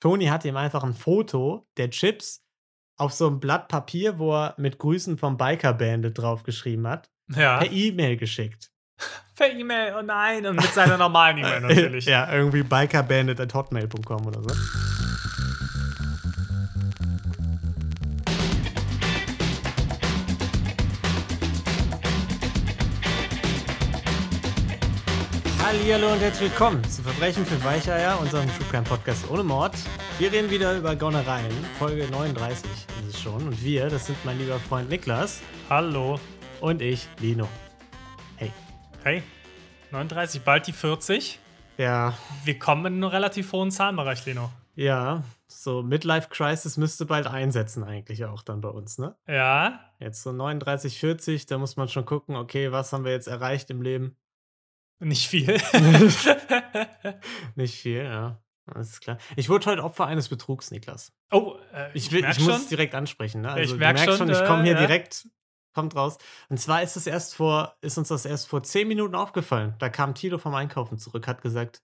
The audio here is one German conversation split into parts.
Toni hat ihm einfach ein Foto der Chips auf so einem Blatt Papier, wo er mit Grüßen vom Biker Bandit draufgeschrieben hat, Ja. per E-Mail geschickt. Per E-Mail, oh nein, und mit seiner normalen E-Mail natürlich. ja, irgendwie bikerbandit.hotmail.com oder so. Hallihallo und herzlich willkommen zu Verbrechen für Weicheier, unserem True Crime Podcast ohne Mord. Wir reden wieder über Gaunereien. Folge 39 ist es schon. Und wir, das sind mein lieber Freund Niklas Hallo. und ich, Lino. Hey. Hey, 39, bald die 40. Ja, Wir kommen in einen relativ hohen Zahlenbereich, Leno. ja, so Midlife Crisis müsste bald einsetzen eigentlich auch dann bei uns, ne? Ja, Jetzt so 39, 40, da muss man schon gucken, okay, was haben wir jetzt erreicht im Leben? Nicht viel. Nicht viel, ja. Alles klar. Ich wurde heute Opfer eines Betrugs, Niklas. oh, äh, Ich, will, merk ich muss direkt ansprechen, ne? Also, Ich merk du merkst schon, schon, ich komme äh, hier ja. direkt, kommt raus. Und zwar ist es erst vor, ist uns das erst vor 10 Minuten aufgefallen. Da kam Tilo vom Einkaufen zurück, hat gesagt,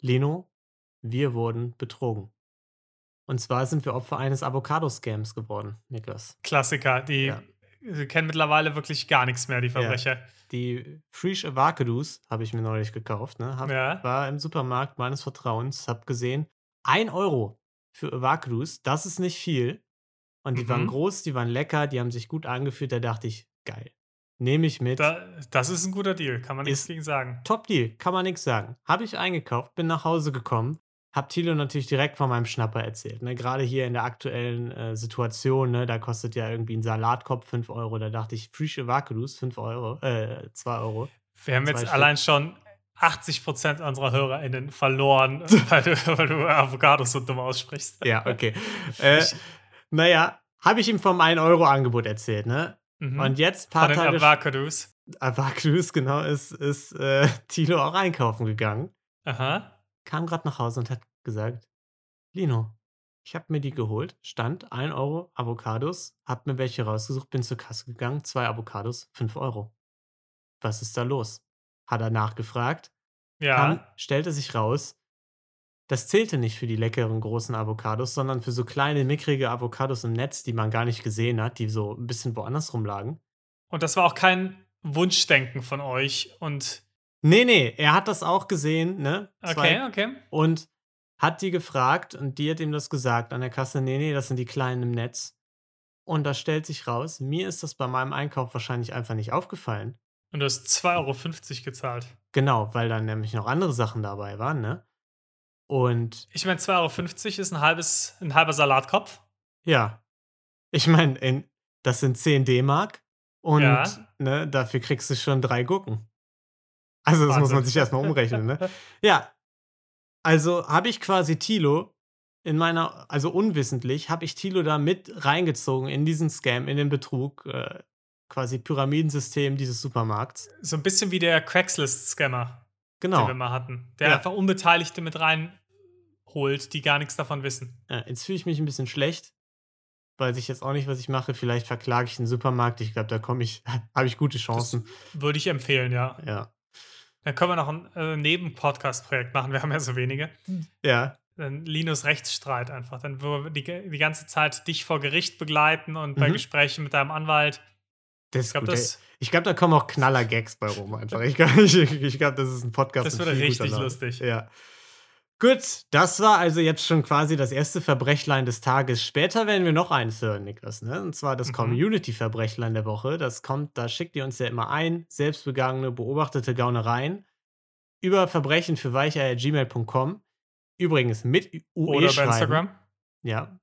Leno, wir wurden betrogen. Und zwar sind wir Opfer eines Avocado-Scams geworden, Niklas. Klassiker, die Ja. Sie kennen mittlerweile wirklich gar nichts mehr, die Verbrecher. Die Fresh Avocados habe ich mir neulich gekauft. Ne? Hab, Ja. War im Supermarkt meines Vertrauens, habe gesehen, 1 Euro für Avocados, das ist nicht viel. Und die waren Mhm. groß, die waren lecker, die haben sich gut angefühlt. Da dachte ich, geil. Nehme ich mit. Da, das ist ein guter Deal, kann man nichts gegen sagen. Top Deal, kann man nichts sagen. Habe ich eingekauft, bin nach Hause gekommen, hab Thilo natürlich direkt von meinem Schnapper erzählt. Ne? Gerade hier in der aktuellen äh, Situation, ne? da kostet ja irgendwie ein Salatkopf 5 Euro. Da dachte ich, Fresh Avocados 5 Euro, äh, 2 Euro. Wir haben jetzt Stück. allein schon 80% unserer HörerInnen verloren, weil du, weil du Avocados so dumm aussprichst. Ja, okay. äh, naja, habe ich ihm vom 1-Euro-Angebot erzählt, ne? Mhm. Und jetzt, Von paar den Tage Avocados. Avocados, genau, ist, ist äh, Tilo auch einkaufen gegangen. Aha. Kam gerade nach Hause und hat gesagt, Lino, ich habe mir die geholt, stand 1 Euro Avocados, hab mir welche rausgesucht, bin zur Kasse gegangen, zwei Avocados, 5 Euro. Was ist da los? Hat er nachgefragt, Ja. kam, stellte sich raus, das zählte nicht für die leckeren großen Avocados, sondern für so kleine, mickrige Avocados im Netz, die man gar nicht gesehen hat, die so ein bisschen woanders rumlagen. Und das war auch kein Wunschdenken von euch. Und Nee, nee, er hat das auch gesehen, ne? okay, okay. Und hat die gefragt und die hat ihm das gesagt an der Kasse, nee, nee, das sind die Kleinen im Netz. Und da stellt sich raus, mir ist das bei meinem Einkauf wahrscheinlich einfach nicht aufgefallen. Und du hast 2,50 Euro gezahlt. Genau, weil dann nämlich noch andere Sachen dabei waren, ne? Und Ich meine, 2,50 Euro ist ein, halbes, ein halber Salatkopf. ja, ich meine, das sind 10 D-Mark und Ja. ne, dafür kriegst du schon drei Gurken. Also das muss Wahnsinn. man sich erstmal umrechnen, ne? Ja, also habe ich quasi Tilo in meiner, also unwissentlich, habe ich Tilo da mit reingezogen in diesen Scam, in den Betrug, äh, quasi Pyramidensystem dieses Supermarkts. So ein bisschen wie der Craigslist-Scammer, den wir Genau. mal hatten. Der Ja. einfach Unbeteiligte mit reinholt, die gar nichts davon wissen. Äh, jetzt fühle ich mich ein bisschen schlecht. Weiß ich jetzt auch nicht, was ich mache. Vielleicht verklage ich den Supermarkt. Ich glaube, da komme ich, habe ich gute Chancen. Würde ich empfehlen, ja. Ja. Dann können wir noch ein äh, Neben-Podcast-Projekt machen. Wir haben ja so wenige. Ja. Dann Linus Rechtsstreit einfach. Dann würden wir die, die ganze Zeit dich vor Gericht begleiten und bei Mhm. Gesprächen mit deinem Anwalt. Das Ich glaube, glaube, da kommen auch Knaller-Gags bei rum einfach. Ich, glaub- ich, ich glaube, das ist ein Podcast. Das würde richtig lustig. Ja. Gut, das war also jetzt schon quasi das erste Verbrechlein des Tages. Später werden wir noch eins hören, Niklas, ne? Und zwar das Mhm. Community-Verbrechlein der Woche. Das kommt, da schickt ihr uns ja immer ein, selbstbegangene, beobachtete Gaunereien über Verbrechen für weicheier.gmail.com. Übrigens mit UE oder bei schreiben. Instagram. Ja,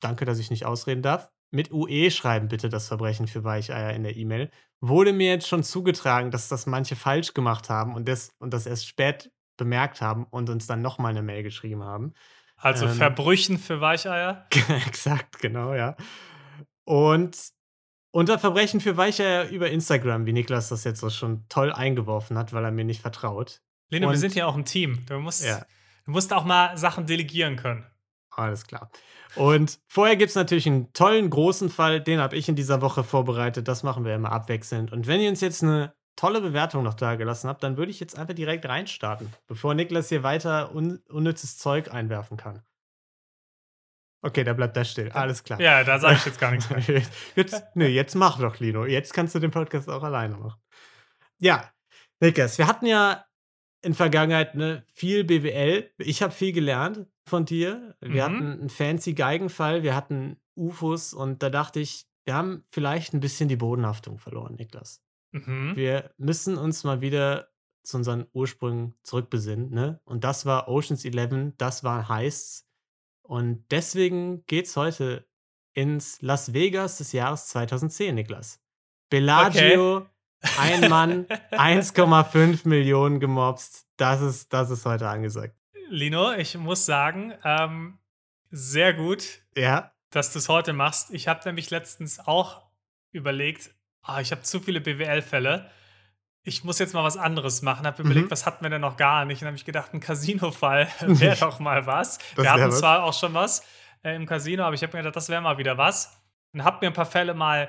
danke, dass ich nicht ausreden darf. Mit UE schreiben bitte das Verbrechen für Weicheier in der E-Mail. Wurde mir jetzt schon zugetragen, dass das manche falsch gemacht haben und das, und das erst spät bemerkt haben und uns dann nochmal eine Mail geschrieben haben. Also Ähm. Verbrüchen für Weicheier. Exakt, genau, ja. Und unter Verbrechen für Weicheier über Instagram, wie Niklas das jetzt so schon toll eingeworfen hat, weil er mir nicht vertraut. Lene, wir sind ja auch ein Team. Du musst, Ja. du musst auch mal Sachen delegieren können. Alles klar. Und vorher gibt es natürlich einen tollen, großen Fall, den habe ich in dieser Woche vorbereitet. Das machen wir immer abwechselnd. Und wenn ihr uns jetzt eine tolle Bewertung noch da gelassen habt, dann würde ich jetzt einfach direkt reinstarten, bevor Niklas hier weiter un unnützes Zeug einwerfen kann. Okay, da bleibt das still. Alles klar. Ja, da sage ich jetzt gar nichts mehr. Jetzt, nee, jetzt mach doch, Lino. Jetzt kannst du den Podcast auch alleine machen. Ja, Niklas, wir hatten ja in Vergangenheit ne, viel BWL. Ich habe viel gelernt von dir. Wir Mhm. hatten einen fancy Geigenfall, wir hatten UFOs und da dachte ich, wir haben vielleicht ein bisschen die Bodenhaftung verloren, Niklas. Mhm. Wir müssen uns mal wieder zu unseren Ursprüngen zurückbesinnen, ne? Und das war Ocean's 11, das waren Heists. Und deswegen geht's heute ins Las Vegas des Jahres 2010, Niklas. Bellagio, ein Mann, 1,5 Millionen gemobst. Das ist, das ist heute angesagt. Lino, ich muss sagen, ähm, sehr gut, Ja, dass du es heute machst. Ich habe nämlich letztens auch überlegt, ah, ich habe zu viele BWL-Fälle. Ich muss jetzt mal was anderes machen. Habe überlegt, Mhm. was hatten wir denn noch gar nicht? Und habe ich gedacht, ein Casino-Fall wäre doch mal was. Das wir hatten was. zwar auch schon was äh, im Casino, aber ich habe mir gedacht, das wäre mal wieder was. Und habe mir ein paar Fälle mal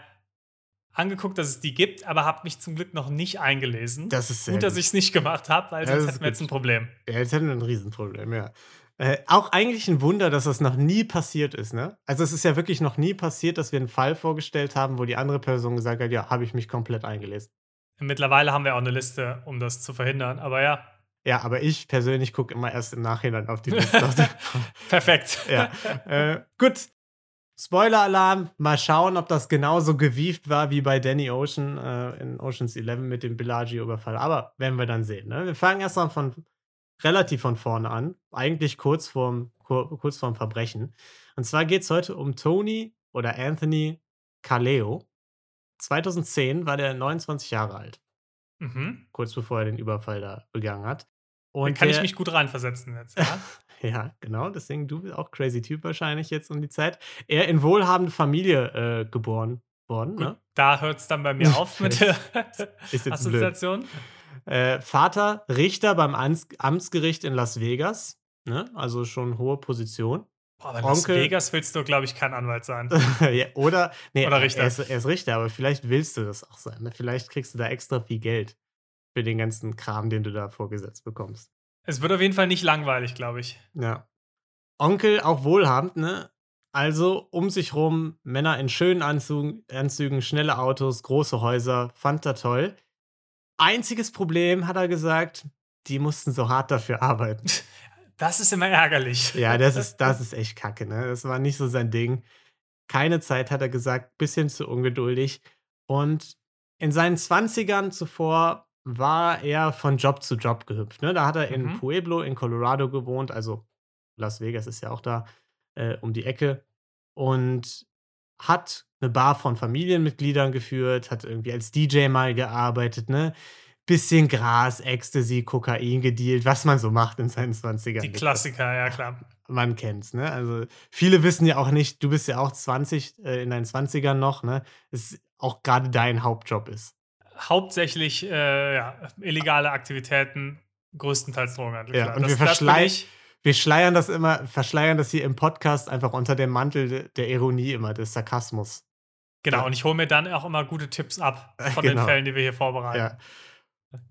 angeguckt, dass es die gibt, aber habe mich zum Glück noch nicht eingelesen. das ist sehr gut, dass ich es nicht gemacht habe, weil Ja, sonst hätten wir jetzt ein Problem. Ja, jetzt hätten wir ein Riesenproblem, ja. Äh, auch eigentlich ein Wunder, dass das noch nie passiert ist, ne? Also es ist ja wirklich noch nie passiert, dass wir einen Fall vorgestellt haben, wo die andere Person gesagt hat, ja, habe ich mich komplett eingelesen. Mittlerweile haben wir auch eine Liste, um das zu verhindern. Aber ja, Ja, aber ich persönlich gucke immer erst im Nachhinein auf die Liste. perfekt. ja. Äh, gut. Spoiler-Alarm. Mal schauen, ob das genauso gewieft war wie bei Danny Ocean äh, in Ocean's 11 mit dem Bellagio-Überfall. Aber werden wir dann sehen. Ne? Wir fangen erstmal von relativ von vorne an. Eigentlich kurz vorm, kur, kurz vorm Verbrechen. Und zwar geht es heute um Tony oder Anthony Caleo. 2010 war der 29 Jahre alt, Mhm. kurz bevor er den Überfall da begangen hat. Und kann ich der- mich gut reinversetzen jetzt. Ja? ja, genau, deswegen du bist auch crazy Typ wahrscheinlich jetzt um die Zeit. Er in wohlhabende Familie äh, geboren worden, Gut, ne? da hört es dann bei mir auf mit der Assoziation. Äh, Vater Richter beim Amts Amtsgericht in Las Vegas, ne? Also schon hohe Position. Boah, aber in Las Onkel- Vegas willst du, glaube ich, kein Anwalt sein. ja, oder, nee, Oder Richter. Er, ist, er ist Richter, aber vielleicht willst du das auch sein. Ne? Vielleicht kriegst du da extra viel Geld für den ganzen Kram, den du da vorgesetzt bekommst. Es wird auf jeden Fall nicht langweilig, glaube ich. Ja. Onkel auch wohlhabend, ne? Also um sich rum Männer in schönen Anzügen, Anzügen, schnelle Autos, große Häuser, fand er toll. Einziges Problem, hat er gesagt, die mussten so hart dafür arbeiten. Das ist immer ärgerlich. Ja, das ist, das ist echt kacke, ne? Das war nicht so sein Ding. Keine Zeit, hat er gesagt, bisschen zu ungeduldig. Und in seinen 20ern zuvor war er von Job zu Job gehüpft. Ne? Da hat er in Mhm. Pueblo in Colorado gewohnt, also Las Vegas ist ja auch da äh, um die Ecke. Und hat eine Bar von Familienmitgliedern geführt, hat irgendwie als DJ mal gearbeitet, ne? Bisschen Gras, Ecstasy, Kokain gedealt, was man so macht in seinen 20ern. Die Klassiker, ja klar. Man kennt's, ne? Also viele wissen ja auch nicht, du bist ja auch 20, äh, in deinen 20ern noch, ne? Es auch gerade dein Hauptjob ist. Hauptsächlich äh, ja, illegale Aktivitäten, größtenteils Drogenhandel. Ja, klar. und wir bin verschleiern- ich. Wir schleiern das immer, verschleiern das hier im Podcast einfach unter dem Mantel de- der Ironie immer, des Sarkasmus. Genau, Ja. und ich hole mir dann auch immer gute Tipps ab von Genau. den Fällen, die wir hier vorbereiten. Ja.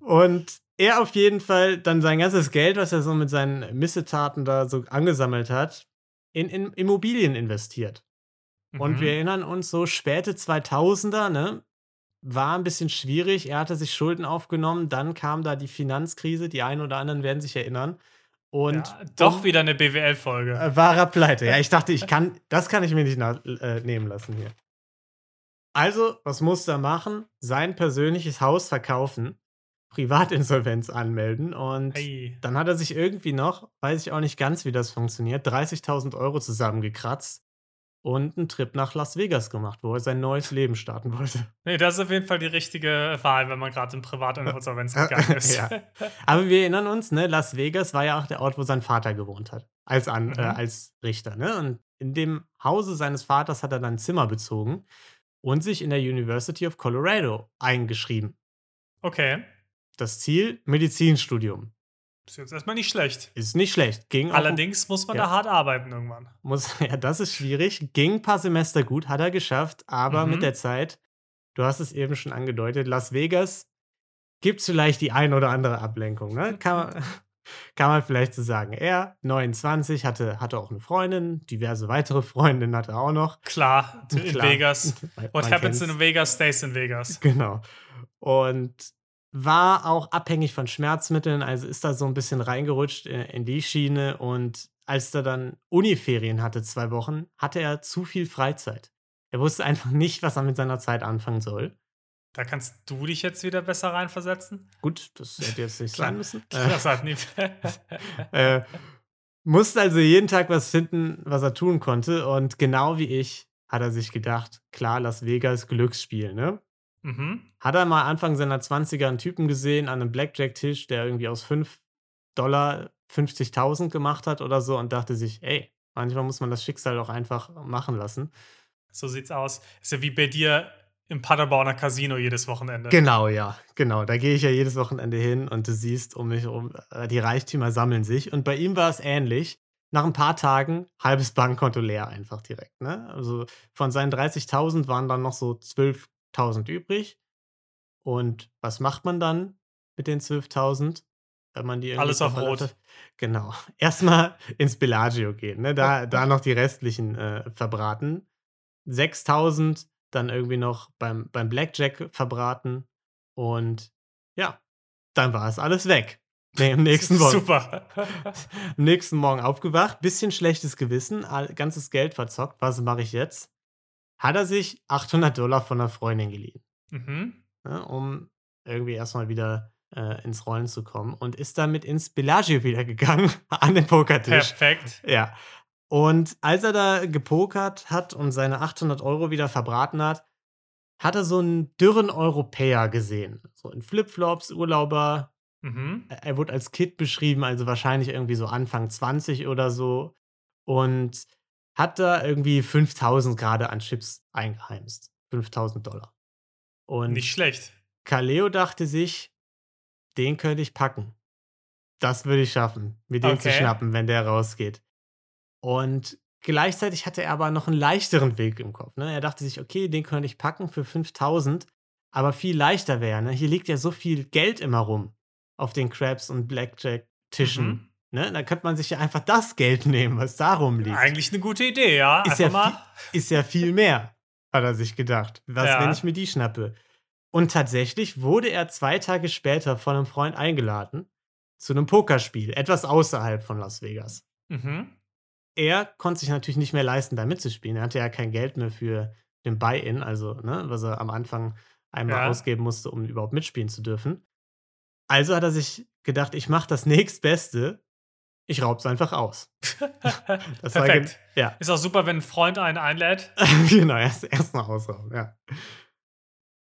Und er auf jeden Fall dann sein ganzes Geld, was er so mit seinen Missetaten da so angesammelt hat, in, in Immobilien investiert. Und Mhm. wir erinnern uns so späte 2000er, ne? War ein bisschen schwierig. Er hatte sich Schulden aufgenommen. Dann kam da die Finanzkrise. Die einen oder anderen werden sich erinnern. Und ja, doch wieder eine BWL-Folge. äh, war er pleite. Ja, ich dachte, ich kann, das kann ich mir nicht äh, nehmen lassen hier. Also, was musste er machen? Sein persönliches Haus verkaufen, Privatinsolvenz anmelden und Hey. dann hat er sich irgendwie noch, weiß ich auch nicht ganz, wie das funktioniert, 30.000 Euro zusammengekratzt und einen Trip nach Las Vegas gemacht, wo er sein neues Leben starten wollte. Nee, das ist auf jeden Fall die richtige Wahl, wenn man gerade in Privatinsolvenz gegangen ist. Ja. Aber wir erinnern uns, ne, Las Vegas war ja auch der Ort, wo sein Vater gewohnt hat, als, an, äh, Mhm. als Richter. Ne? Und in dem Hause seines Vaters hat er dann ein Zimmer bezogen und sich in der University of Colorado eingeschrieben. Okay. Das Ziel, Medizinstudium. Ist jetzt erstmal nicht schlecht. Ist nicht schlecht. Ging Allerdings muss man Ja. da hart arbeiten irgendwann. muss, ja, das ist schwierig. Ging ein paar Semester gut, hat er geschafft, aber Mhm. mit der Zeit, du hast es eben schon angedeutet, Las Vegas gibt es vielleicht die ein oder andere Ablenkung. Ne? Kann man, Kann man vielleicht so sagen. Er, 29, hatte, hatte auch eine Freundin, diverse weitere Freundinnen hatte er auch noch. Klar, in Klar. Vegas. What happens in Vegas stays in Vegas. Genau. Und war auch abhängig von Schmerzmitteln, also ist da so ein bisschen reingerutscht in, in die Schiene. Und als er dann Uniferien hatte, zwei Wochen, hatte er zu viel Freizeit. Er wusste einfach nicht, was er mit seiner Zeit anfangen soll. Da kannst du dich jetzt wieder besser reinversetzen. Gut, das hätte jetzt nicht sein müssen. Das hat nie. Äh, musste also jeden Tag was finden, was er tun konnte. Und genau wie ich hat er sich gedacht, klar, Las Vegas Glücksspiel, ne? Mhm. Hat er mal Anfang seiner 20er einen Typen gesehen an einem Blackjack-Tisch, der irgendwie aus 5 Dollar 50.000 gemacht hat oder so und dachte sich, ey, manchmal muss man das Schicksal auch einfach machen lassen. So sieht's aus. Ist ja wie bei dir im Paderborner Casino jedes Wochenende. Genau, ja, genau. Da gehe ich ja jedes Wochenende hin und du siehst um mich herum, äh, die Reichtümer sammeln sich. Und bei ihm war es ähnlich. Nach ein paar Tagen halbes Bankkonto leer einfach direkt. Ne? Also von seinen 30.000 waren dann noch so 12.000 übrig. Und was macht man dann mit den 12.000? Wenn man die Alles auf Rot. hat? Genau. Erstmal ins Bellagio gehen. Ne? Da, da noch die restlichen äh, verbraten. 6.000 dann irgendwie noch beim, beim Blackjack verbraten. Und ja, dann war es alles weg. Nee, am nächsten Morgen. Super. Am nächsten Morgen aufgewacht, bisschen schlechtes Gewissen, ganzes Geld verzockt. Was mache ich jetzt? Hat er sich 800 Dollar von einer Freundin geliehen, mhm. ne, um irgendwie erstmal wieder äh, ins Rollen zu kommen und ist damit ins Bellagio wieder gegangen, an den Pokertisch. Perfekt. Ja. Und als er da gepokert hat und seine 800 Euro wieder verbraten hat, hat er so einen dürren Europäer gesehen. So in Flipflops, Urlauber, Mhm. er wurde als Kid beschrieben, also wahrscheinlich irgendwie so Anfang 20 oder so. Und hat da irgendwie 5000 gerade an Chips eingeheimst. 5000 Dollar. Und Nicht schlecht. Kaleo dachte sich, den könnte ich packen. Das würde ich schaffen, mir den zu Okay. schnappen, wenn der rausgeht. Und gleichzeitig hatte er aber noch einen leichteren Weg im Kopf. Ne? Er dachte sich, okay, den könnte ich packen für 5000, aber viel leichter wäre. Ne? Hier liegt ja so viel Geld immer rum auf den Crabs und Blackjack-Tischen. Mhm. Ne? Da könnte man sich ja einfach das Geld nehmen, was da rumliegt. Eigentlich eine gute Idee, ja. Ist ja mal. Ist ja viel mehr, hat er sich gedacht. Was, Ja. wenn ich mir die schnappe? Und tatsächlich wurde er zwei Tage später von einem Freund eingeladen zu einem Pokerspiel, etwas außerhalb von Las Vegas. Mhm. Er konnte sich natürlich nicht mehr leisten, da mitzuspielen. Er hatte ja kein Geld mehr für den Buy-In, also ne, was er am Anfang einmal Ja. ausgeben musste, um überhaupt mitspielen zu dürfen. Also hat er sich gedacht, ich mache das nächstbeste, ich raub's einfach aus. Das war Perfekt. ja, Ist auch super, wenn ein Freund einen einlädt. genau, erst, erst mal ausrauben, ja.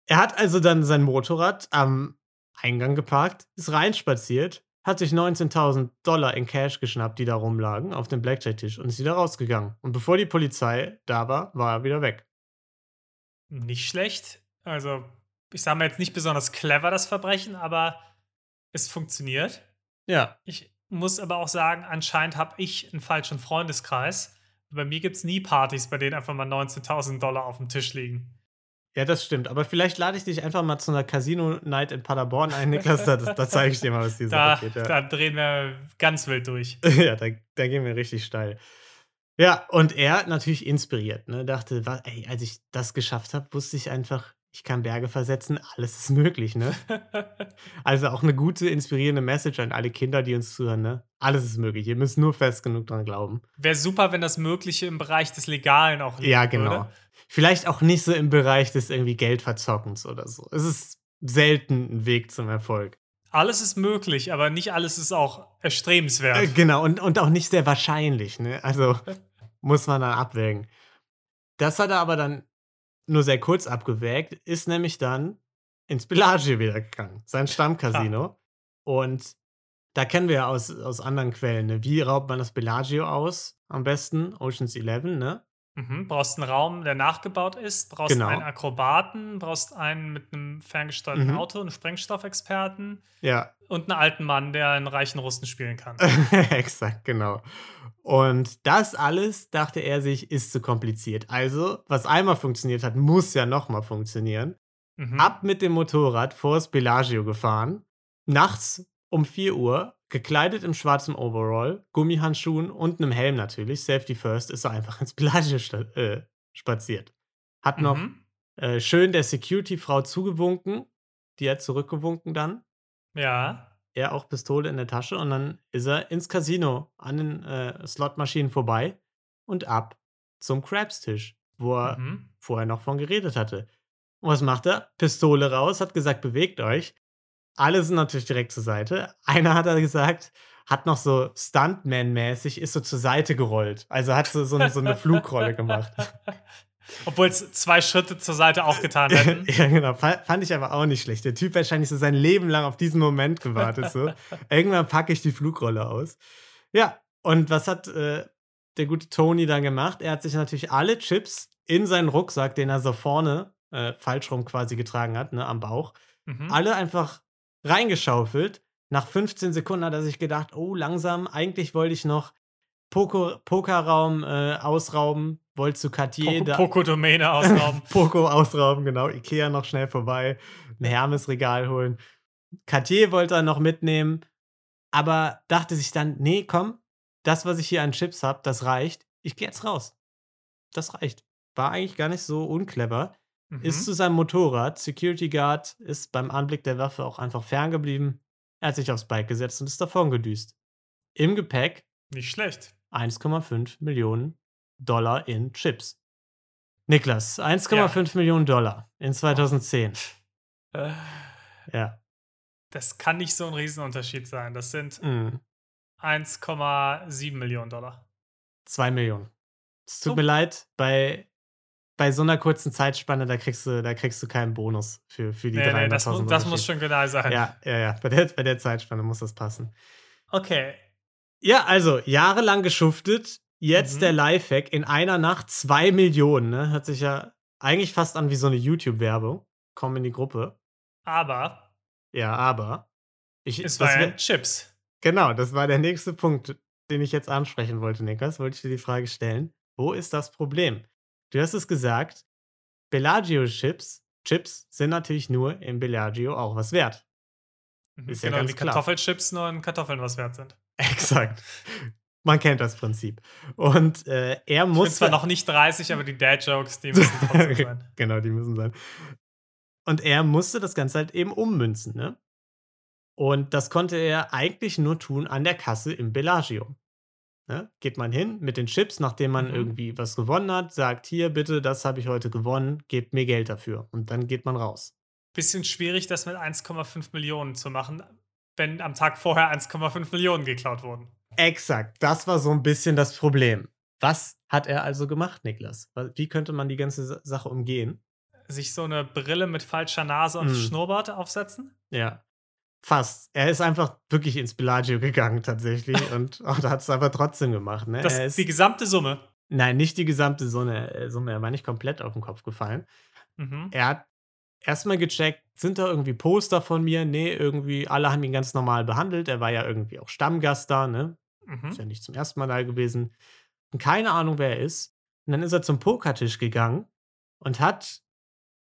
Er hat also dann sein Motorrad am Eingang geparkt, ist reinspaziert, hat sich 19.000 Dollar in Cash geschnappt, die da rumlagen, auf dem Blackjack-Tisch und ist wieder rausgegangen. Und bevor die Polizei da war, war er wieder weg. Nicht schlecht. Also, ich sage mal jetzt nicht besonders clever, das Verbrechen, aber es funktioniert. Ja. Ich muss aber auch sagen, anscheinend habe ich einen falschen Freundeskreis. Bei mir gibt es nie Partys, bei denen einfach mal 19.000 Dollar auf dem Tisch liegen. Ja, das stimmt. Aber vielleicht lade ich dich einfach mal zu einer Casino-Night in Paderborn ein, Niklas. Da, da zeige ich dir mal, was die Sache geht. Ja. da drehen wir ganz wild durch. ja, da, da gehen wir richtig steil. Ja, und er natürlich inspiriert, ne? Dachte, ey, als ich das geschafft habe, wusste ich einfach, ich kann Berge versetzen, alles ist möglich, ne? Also auch eine gute, inspirierende Message an alle Kinder, die uns zuhören, ne? Alles ist möglich. Ihr müsst nur fest genug dran glauben. Wäre super, wenn das Mögliche im Bereich des Legalen auch liegen Ja, genau. würde. Vielleicht auch nicht so im Bereich des irgendwie Geldverzockens oder so. Es ist selten ein Weg zum Erfolg. Alles ist möglich, aber nicht alles ist auch erstrebenswert. Äh, genau, und, und auch nicht sehr wahrscheinlich, ne? Also muss man dann abwägen. Das hat er aber dann nur sehr kurz abgewägt, ist nämlich dann ins Bellagio wieder gegangen, sein Stammcasino. Und da kennen wir ja aus, aus anderen Quellen, ne? Wie raubt man das Bellagio aus? Am besten Oceans 11, ne? Mhm. Brauchst einen Raum, der nachgebaut ist, brauchst Genau. einen Akrobaten, brauchst einen mit einem ferngesteuerten Mhm. Auto, einen Sprengstoffexperten Ja, und einen alten Mann, der einen reichen Russen spielen kann. Exakt, genau. Und das alles, dachte er sich, ist zu kompliziert. Also, was einmal funktioniert hat, muss ja nochmal funktionieren. Mhm. Ab mit dem Motorrad vors Bellagio gefahren. Nachts um 4 Uhr gekleidet im schwarzen Overall, Gummihandschuhen und einem Helm natürlich, Safety First, ist er einfach ins Bellagio äh, spaziert. Hat noch Mhm. äh, schön der Security-Frau zugewunken. Die hat zurückgewunken dann. Ja. Er auch Pistole in der Tasche und dann ist er ins Casino an den äh, Slotmaschinen vorbei und ab zum Crabstisch, wo er Mhm. vorher noch von geredet hatte. Und was macht er? Pistole raus, hat gesagt, bewegt euch. Alle sind natürlich direkt zur Seite. Einer hat er gesagt, hat noch so Stuntman-mäßig, ist so zur Seite gerollt. Also hat so, so, eine- so eine Flugrolle gemacht. Obwohl es zwei Schritte zur Seite auch getan hätten. ja, genau. Fa- Fand ich aber auch nicht schlecht. Der Typ wahrscheinlich so sein Leben lang auf diesen Moment gewartet. So. Irgendwann packe ich die Flugrolle aus. Ja, und was hat äh, der gute Tony dann gemacht? Er hat sich natürlich alle Chips in seinen Rucksack, den er so vorne äh, falsch rum quasi getragen hat, ne, am Bauch, Mhm. alle einfach reingeschaufelt. Nach 15 Sekunden hat er sich gedacht, oh, langsam, eigentlich wollte ich noch Poker, Pokerraum äh, ausrauben, wollte zu Cartier da- Poco-Domäne ausrauben. Poco ausrauben, genau. Ikea noch schnell vorbei. Ein Hermes-Regal holen. Cartier wollte er noch mitnehmen, aber dachte sich dann, nee, komm, das, was ich hier an Chips habe, das reicht. Ich gehe jetzt raus. Das reicht. War eigentlich gar nicht so unclever. Mhm. Ist zu seinem Motorrad. Security Guard ist beim Anblick der Waffe auch einfach ferngeblieben. Er hat sich aufs Bike gesetzt und ist davon gedüst. Im Gepäck Nicht schlecht. 1,5 Millionen Dollar in Chips. Niklas, 1,5 Millionen Dollar in 2010. Äh, Ja. Das kann nicht so ein Riesenunterschied sein. Das sind Mm. 1,7 Millionen Dollar. 2 Millionen. Es tut So. mir leid, bei, bei so einer kurzen Zeitspanne, da kriegst du, da kriegst du keinen Bonus für, für die Nee, nee, das, 300.000 mu das muss schon genau sein. Ja, ja, ja. Bei der, bei der Zeitspanne muss das passen. Okay. Ja, also jahrelang geschuftet. Jetzt Mhm. der Lifehack in einer Nacht 2 Millionen. Ne? Hört sich ja eigentlich fast an wie so eine YouTube-Werbung. Komm in die Gruppe. Aber Ja, aber. Ich, es das war wär- Chips. Genau, das war der nächste Punkt, den ich jetzt ansprechen wollte, Niklas. Wollte ich dir die Frage stellen. Wo ist das Problem? Du hast es gesagt, Bellagio-Chips Chips sind natürlich nur im Bellagio auch was wert. Mhm. Ist ja genau, ganz die klar. Kartoffelchips nur in Kartoffeln was wert sind. Exakt. Man kennt das Prinzip. Und äh, er Ich bin muss. zwar noch nicht 30, aber die Dad-Jokes, die müssen trotzdem sein. genau, die müssen sein. Und er musste das Ganze halt eben ummünzen, ne? Und das konnte er eigentlich nur tun an der Kasse im Bellagio. Ne? Geht man hin mit den Chips, nachdem man Mhm. irgendwie was gewonnen hat, sagt, hier bitte, das habe ich heute gewonnen, gebt mir Geld dafür. Und dann geht man raus. Bisschen schwierig, das mit 1,5 Millionen zu machen, wenn am Tag vorher 1,5 Millionen geklaut wurden. Exakt, das war so ein bisschen das Problem. Was hat er also gemacht, Niklas? Wie könnte man die ganze Sa- Sache umgehen? Sich so eine Brille mit falscher Nase und Mhm. Schnurrbart aufsetzen? Ja. Fast. Er ist einfach wirklich ins Bellagio gegangen, tatsächlich. und und hat es aber trotzdem gemacht. Ne? Das, ist, die gesamte Summe. nein, nicht die gesamte Summe, äh, Summe. Er war nicht komplett auf den Kopf gefallen. Mhm. Er hat erstmal gecheckt, sind da irgendwie Poster von mir? Nee, irgendwie, alle haben ihn ganz normal behandelt. Er war ja irgendwie auch Stammgast da, ne? Ist ja Mhm. nicht zum ersten Mal da gewesen. Und keine Ahnung, wer er ist. Und dann ist er zum Pokertisch gegangen und hat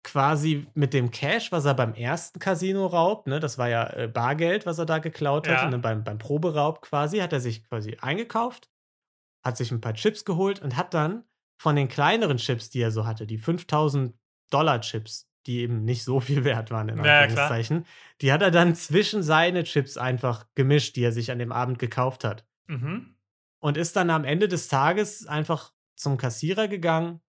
quasi mit dem Cash, was er beim ersten Casino-Raub, ne, das war ja äh, Bargeld, was er da geklaut Ja. hatte, ne, beim, beim Proberaub quasi, hat er sich quasi eingekauft, hat sich ein paar Chips geholt und hat dann von den kleineren Chips, die er so hatte, die 5000 Dollar Chips, die eben nicht so viel wert waren, in Ja, ja. Anführungszeichen, die hat er dann zwischen seine Chips einfach gemischt, die er sich an dem Abend gekauft hat Mhm. und ist dann am Ende des Tages einfach zum Kassierer gegangen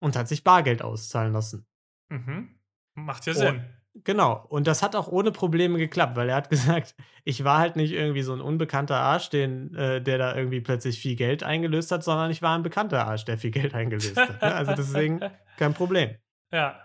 und hat sich Bargeld auszahlen lassen. Mhm. Macht ja Oh. Sinn. Genau. Und das hat auch ohne Probleme geklappt, weil er hat gesagt, ich war halt nicht irgendwie so ein unbekannter Arsch, den, äh, der da irgendwie plötzlich viel Geld eingelöst hat, sondern ich war ein bekannter Arsch, der viel Geld eingelöst hat. Ne? Also deswegen kein Problem. Ja.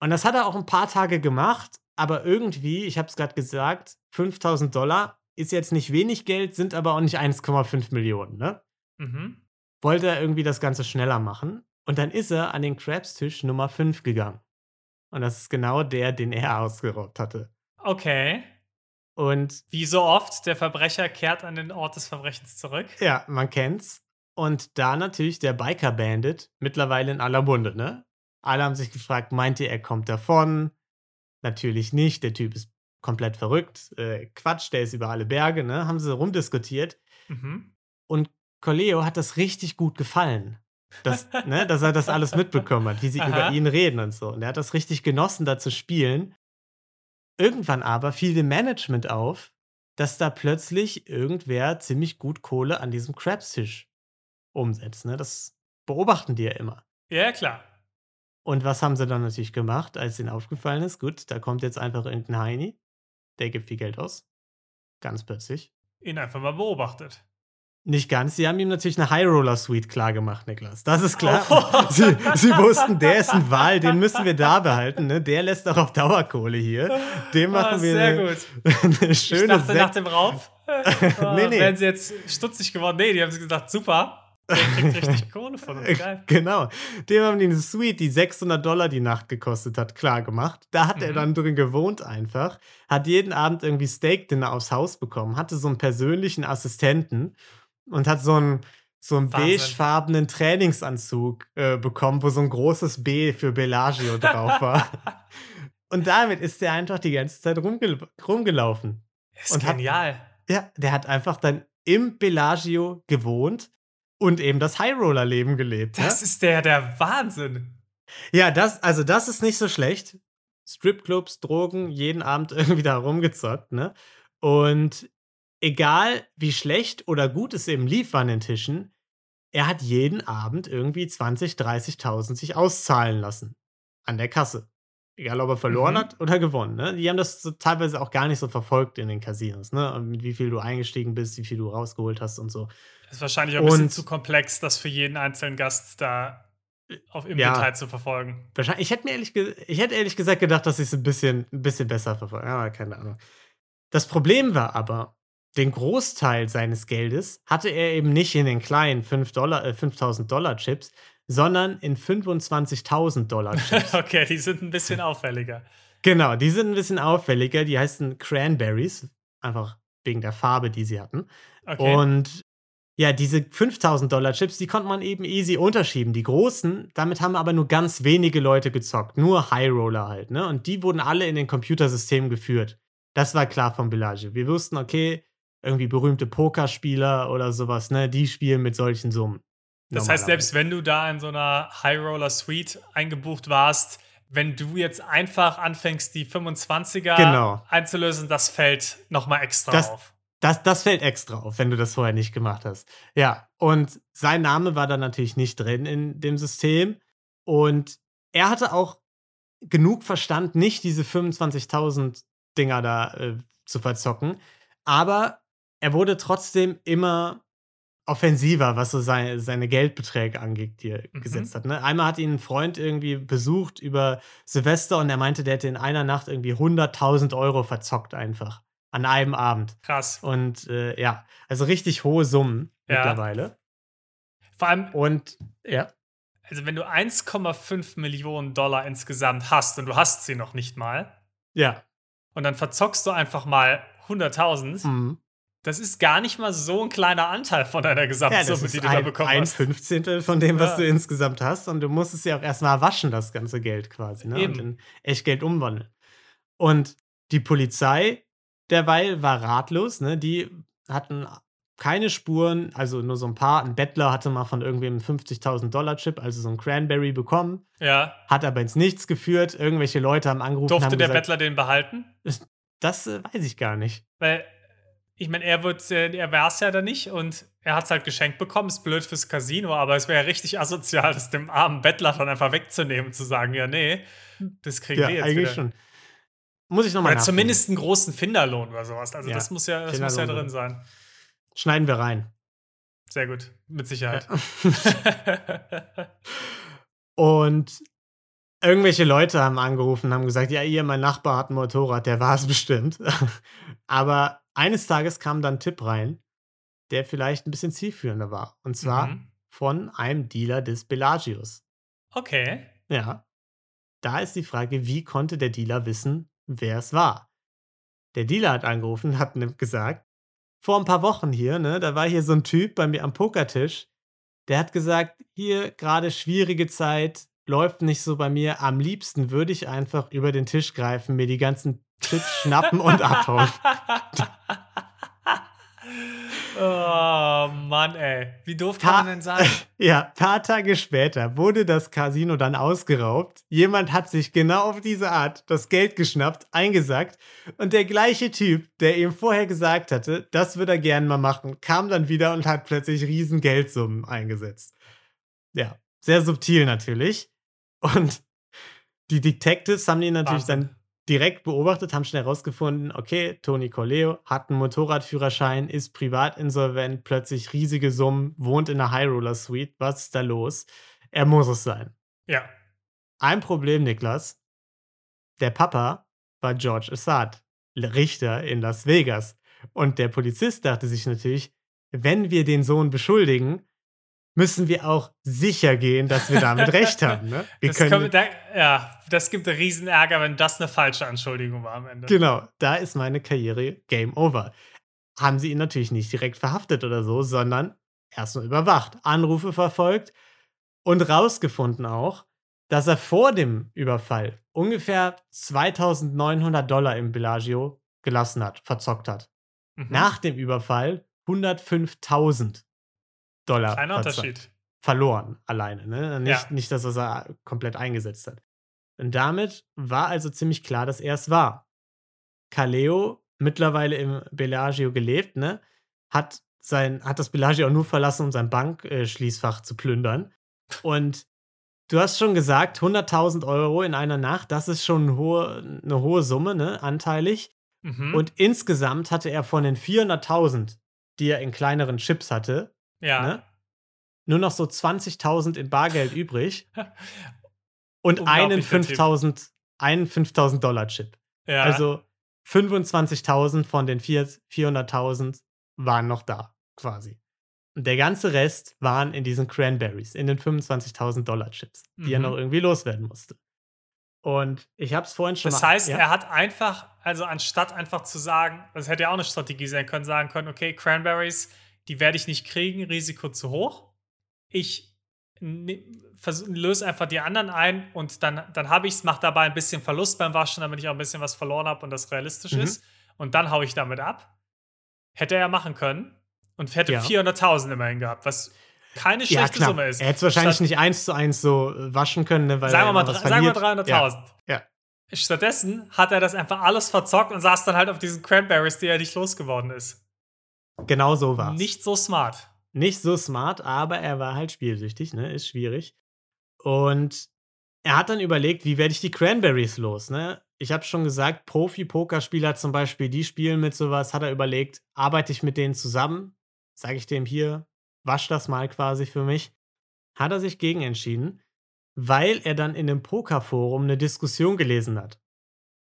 Und das hat er auch ein paar Tage gemacht, aber irgendwie, ich habe es gerade gesagt, 5000 Dollar ist jetzt nicht wenig Geld, sind aber auch nicht 1,5 Millionen. Ne? Mhm. wollte er irgendwie das Ganze schneller machen. Und dann ist er an den Crabs-Tisch Nummer 5 gegangen. Und das ist genau der, den er ausgeraubt hatte. Okay. Und Wie so oft, der Verbrecher kehrt an den Ort des Verbrechens zurück. ja, man kennt's. Und da natürlich der Biker-Bandit mittlerweile in aller Munde, ne? Alle haben sich gefragt, meint ihr, er kommt davon? Natürlich nicht. Der Typ ist komplett verrückt, äh, Quatsch, der ist über alle Berge, ne? Haben sie rumdiskutiert. Mhm. Und Corleo hat das richtig gut gefallen. Dass, ne, dass er das alles mitbekommen hat, wie sie Aha. über ihn reden und so. Und er hat das richtig genossen, da zu spielen. Irgendwann aber fiel dem Management auf, dass da plötzlich irgendwer ziemlich gut Kohle an diesem Crabstisch umsetzt. Ne? Das beobachten die ja immer. Ja, klar. Und was haben sie dann natürlich gemacht, als ihnen aufgefallen ist? Gut, da kommt jetzt einfach irgendein Heini, der gibt viel Geld aus. Ganz plötzlich. Ihn einfach mal beobachtet. Nicht ganz. Sie haben ihm natürlich eine High Roller Suite klar gemacht, Niklas. Das ist klar. Oh. Sie, sie wussten, der ist ein Wal, den müssen wir da behalten. Ne? Der lässt auch auf Dauerkohle hier. Dem machen Ah, wir sehr eine, gut. eine Ich schöne dachte nach dem Rauf, Nee, nee. wären sie jetzt stutzig geworden. Nee, die haben gesagt, super, der kriegt richtig Kohle von uns. Geil. Genau. Dem haben die eine Suite, die 600 Dollar die Nacht gekostet hat, klar gemacht. Da hat er Mhm. dann drin gewohnt einfach. Hat jeden Abend irgendwie Steak-Dinner aufs Haus bekommen. Hatte so einen persönlichen Assistenten und hat so einen, so einen Wahnsinn. beigefarbenen Trainingsanzug äh, bekommen, wo so ein großes B für Bellagio drauf war. Und damit ist er einfach die ganze Zeit rumgel rumgelaufen. ist Und hat- genial. Ja, der hat einfach dann im Bellagio gewohnt und eben das High-Roller-Leben gelebt. Das ist der, der Wahnsinn. Ja, das, also das ist nicht so schlecht. Stripclubs, Drogen, jeden Abend irgendwie da rumgezockt, ne? Und egal wie schlecht oder gut es eben lief an den Tischen, er hat jeden Abend irgendwie 20, 30.000 sich auszahlen lassen. An der Kasse. Egal, ob er verloren Mhm. hat oder gewonnen. Ne? Die haben das so teilweise auch gar nicht so verfolgt in den Casinos, ne? Mit wie viel du eingestiegen bist, wie viel du rausgeholt hast und so. Ist wahrscheinlich auch ein bisschen Und- zu komplex, das für jeden einzelnen Gast da auf, im Ja. Detail zu verfolgen. Wahrscheinlich, ich hätte mir ehrlich, ich hätte ehrlich gesagt gedacht, dass ich es ein bisschen, ein bisschen besser verfolge. Aber keine Ahnung. Das Problem war aber, den Großteil seines Geldes hatte er eben nicht in den kleinen 5 Dollar, äh, 5000 Dollar Chips, sondern in 25.000 Dollar Chips. Okay, die sind ein bisschen auffälliger. genau, die sind ein bisschen auffälliger. Die heißen Cranberries, einfach wegen der Farbe, die sie hatten. Okay. Und ja, diese 5000 Dollar Chips, die konnte man eben easy unterschieben. Die großen, damit haben aber nur ganz wenige Leute gezockt. Nur High Roller halt, ne? Und die wurden alle in den Computersystemen geführt. Das war klar von Bellagio. Wir wussten, okay, irgendwie berühmte Pokerspieler oder sowas, ne? Die spielen mit solchen Summen. das heißt, selbst wenn du da in so einer High Roller Suite eingebucht warst, wenn du jetzt einfach anfängst, die 25er Genau. einzulösen, das fällt nochmal extra Das- auf. Das, das fällt extra auf, wenn du das vorher nicht gemacht hast. Ja, und sein Name war dann natürlich nicht drin in dem System. Und er hatte auch genug Verstand, nicht diese 25.000 Dinger da äh, zu verzocken. Aber er wurde trotzdem immer offensiver, was so seine, seine Geldbeträge angeht, die er Mhm. gesetzt hat. Ne? Einmal hat ihn ein Freund irgendwie besucht über Silvester und er meinte, der hätte in einer Nacht irgendwie 100.000 Euro verzockt einfach. An einem Abend. Krass. Und äh, ja, also richtig hohe Summen Ja. mittlerweile. Vor allem, Und ja, also wenn du 1,5 Millionen Dollar insgesamt hast und du hast sie noch nicht mal ja. und dann verzockst du einfach mal 100.000, Mhm. Das ist gar nicht mal so ein kleiner Anteil von deiner Ja, Gesamtsumme, ist die du da ein, bekommen ein hast. Fünfzehntel von dem, was Ja. du insgesamt hast. Und du musst es ja auch erstmal waschen, das ganze Geld quasi. Ne? Eben. Und in Echtgeld umwandeln. Und die Polizei derweil war ratlos. Ne? Die hatten keine Spuren, also nur so ein paar. Ein Bettler hatte mal von irgendwem einen 50.000 Dollar Chip, also so ein Cranberry bekommen. Ja. Hat aber ins Nichts geführt. Irgendwelche Leute haben angerufen Durfte haben der gesagt, Bettler den behalten? das äh, weiß ich gar nicht. Weil, ich meine, er wird, er war es ja da nicht und er hat es halt geschenkt bekommen. Ist blöd fürs Casino, aber es wäre ja richtig asozial, das dem armen Bettler dann einfach wegzunehmen und zu sagen, ja, nee, das kriegen Ja, wir jetzt eigentlich wieder. schon. Muss ich nochmal Oder zumindest einen großen Finderlohn oder sowas. Also Ja, das muss ja, das muss ja drin sein. Schneiden wir rein. Sehr gut, mit Sicherheit. Und irgendwelche Leute haben angerufen und haben gesagt, ja, ihr, mein Nachbar hat ein Motorrad, der war es bestimmt. Aber eines Tages kam dann ein Tipp rein, der vielleicht ein bisschen zielführender war. Und zwar Mhm. von einem Dealer des Belagios. Okay. Ja. Da ist die Frage, wie konnte der Dealer wissen, wer es war? Der Dealer hat angerufen und hat gesagt, vor ein paar Wochen hier, ne, da war hier so ein Typ bei mir am Pokertisch, der hat gesagt, hier gerade schwierige Zeit, läuft nicht so bei mir. Am liebsten würde ich einfach über den Tisch greifen, mir die ganzen Chips schnappen und abhauen. Oh Mann, ey. Wie doof kann Pa- man denn sein? Ja, paar Tage später wurde das Casino dann ausgeraubt. Jemand hat sich genau auf diese Art das Geld geschnappt, eingesackt und der gleiche Typ, der ihm vorher gesagt hatte, das würde er gern mal machen, kam dann wieder und hat plötzlich riesen Geldsummen eingesetzt. Ja, sehr subtil natürlich. Und die Detectives haben ihn natürlich Wahnsinn. dann direkt beobachtet, haben schnell herausgefunden, okay, Tony Corleo hat einen Motorradführerschein, ist privat insolvent, plötzlich riesige Summen, wohnt in einer High Roller Suite. Was ist da los? Er muss es sein. Ja. Ein Problem, Niklas. Der Papa war George Assad, Richter in Las Vegas. Und der Polizist dachte sich natürlich, wenn wir den Sohn beschuldigen, müssen wir auch sicher gehen, dass wir damit recht haben. Ne? Wir Das, können, können, da, ja, das gibt riesen Ärger, wenn das eine falsche Anschuldigung war am Ende. Genau, da ist meine Karriere Game Over. Haben sie ihn natürlich nicht direkt verhaftet oder so, sondern erstmal überwacht, Anrufe verfolgt und rausgefunden auch, dass er vor dem Überfall ungefähr 2900 Dollar im Bellagio gelassen hat, verzockt hat. Mhm. Nach dem Überfall 105.000 Dollar Kleiner Unterschied. verloren alleine. Ne? Nicht, Ja. nicht, dass er es komplett eingesetzt hat. Und damit war also ziemlich klar, dass er es war. Kaleo, mittlerweile im Bellagio gelebt, ne? hat, sein, hat das Bellagio auch nur verlassen, um sein Bankschließfach zu plündern. Und du hast schon gesagt, 100.000 Euro in einer Nacht, das ist schon eine hohe, eine hohe Summe, ne? anteilig. Mhm. Und insgesamt hatte er von den 400.000, die er in kleineren Chips hatte, ja. ne? nur noch so 20.000 in Bargeld übrig und einen Unglaublich, der Typ. 5.000 einen 5.000 Dollar Chip. ja. Also 25.000 von den 4 400.000 waren noch da, quasi. Und der ganze Rest waren in diesen Cranberries, in den 25.000 Dollar Chips, die er Mhm. noch irgendwie loswerden musste. Und ich habe es vorhin schon Das mal. heißt, ja? er hat einfach, also anstatt einfach zu sagen, das hätte ja auch eine Strategie sein können, sagen können, okay, Cranberries, die werde ich nicht kriegen, Risiko zu hoch. Ich löse einfach die anderen ein und dann, dann habe ich es, mache dabei ein bisschen Verlust beim Waschen, damit ich auch ein bisschen was verloren habe und das realistisch Mhm. ist. Und dann haue ich damit ab. Hätte er ja machen können und hätte Ja. 400.000 immerhin gehabt, was keine ja, schlechte klar. Summe ist. Er hätte es wahrscheinlich Statt- nicht eins zu eins so äh, waschen können, ne, weil Sagen er wir mal, sagen wir verliert. 300.000. Ja. Stattdessen hat er das einfach alles verzockt und saß dann halt auf diesen Cranberries, die er nicht losgeworden ist. Genau so war es. Nicht so smart. nicht so smart, aber er war halt spielsüchtig, ne? Ist schwierig. Und er hat dann überlegt, wie werde ich die Cranberries los, ne? Ich habe schon gesagt, Profi-Pokerspieler zum Beispiel, die spielen mit sowas, hat er überlegt, arbeite ich mit denen zusammen? Sage ich dem hier, wasch das mal quasi für mich. Hat er sich gegen entschieden, weil er dann in dem Pokerforum eine Diskussion gelesen hat.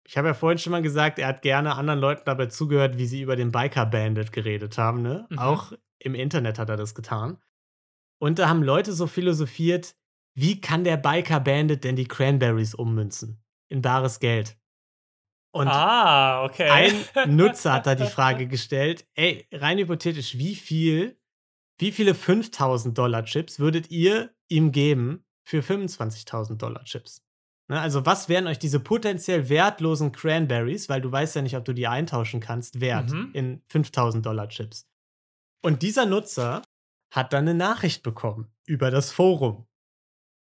Ich habe ja vorhin schon mal gesagt, er hat gerne anderen Leuten dabei zugehört, wie sie über den Biker Bandit geredet haben, ne? Mhm. Auch im Internet hat er das getan. Und da haben Leute so philosophiert, wie kann der Biker Bandit denn die Cranberries ummünzen? In bares Geld. Und ah, okay. ein Nutzer hat da die Frage gestellt, ey, rein hypothetisch, wie viel, wie viele 5000 Dollar Chips würdet ihr ihm geben für 25.000 Dollar Chips? Ne, also was wären euch diese potenziell wertlosen Cranberries, weil du weißt ja nicht, ob du die eintauschen kannst, wert Mhm. in 5000 Dollar Chips? Und dieser Nutzer hat dann eine Nachricht bekommen über das Forum.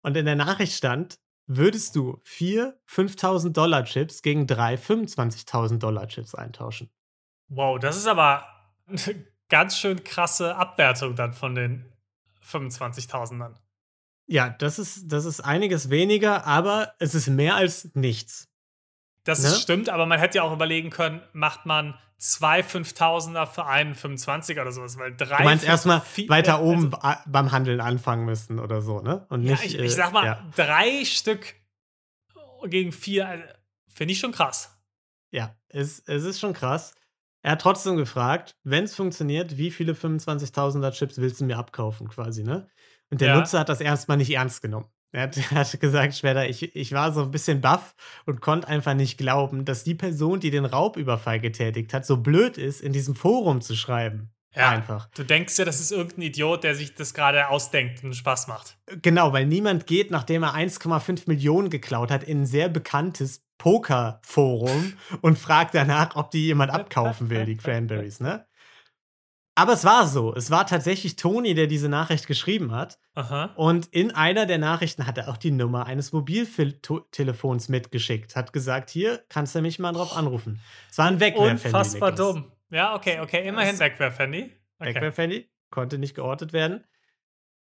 Und in der Nachricht stand, würdest du vier 5000 Dollar Chips gegen drei 25.000 Dollar Chips eintauschen? wow, das ist aber eine ganz schön krasse Abwertung dann von den 25.000ern. Ja, das ist, das ist einiges weniger, aber es ist mehr als nichts. Das Ne? stimmt, aber man hätte ja auch überlegen können, macht man zwei 5000er für einen 25er oder sowas, weil drei. Du meinst erstmal weiter also- oben a- beim Handeln anfangen müssen oder so, ne? Und Ja, nicht, ich, äh, ich sag mal, Ja, drei Stück gegen vier, also, finde ich schon krass. ja es, es ist schon krass. Er hat trotzdem gefragt, wenn es funktioniert, wie viele 25.000er Chips willst du mir abkaufen, quasi, ne? Und der Ja. Nutzer hat das erstmal nicht ernst genommen. Er hat, er hat gesagt, Schweder, ich, ich war so ein bisschen baff und konnte einfach nicht glauben, dass die Person, die den Raubüberfall getätigt hat, so blöd ist, in diesem Forum zu schreiben. Ja. Einfach. Du denkst ja, das ist irgendein Idiot, der sich das gerade ausdenkt und Spaß macht. Genau, weil niemand geht, nachdem er 1,5 Millionen geklaut hat, in ein sehr bekanntes Pokerforum und fragt danach, ob die jemand abkaufen will, die Cranberries, ne? Aber es war so. Es war tatsächlich Toni, der diese Nachricht geschrieben hat. Aha. Und in einer der Nachrichten hat er auch die Nummer eines Mobiltelefons mitgeschickt. Hat gesagt, hier kannst du mich mal drauf anrufen. Es war ein Wegwerfhandy. Unfassbar Niklas. dumm. Ja, okay, okay. Immerhin Wegwerfhandy. Okay. Wegwerfhandy, konnte nicht geortet werden.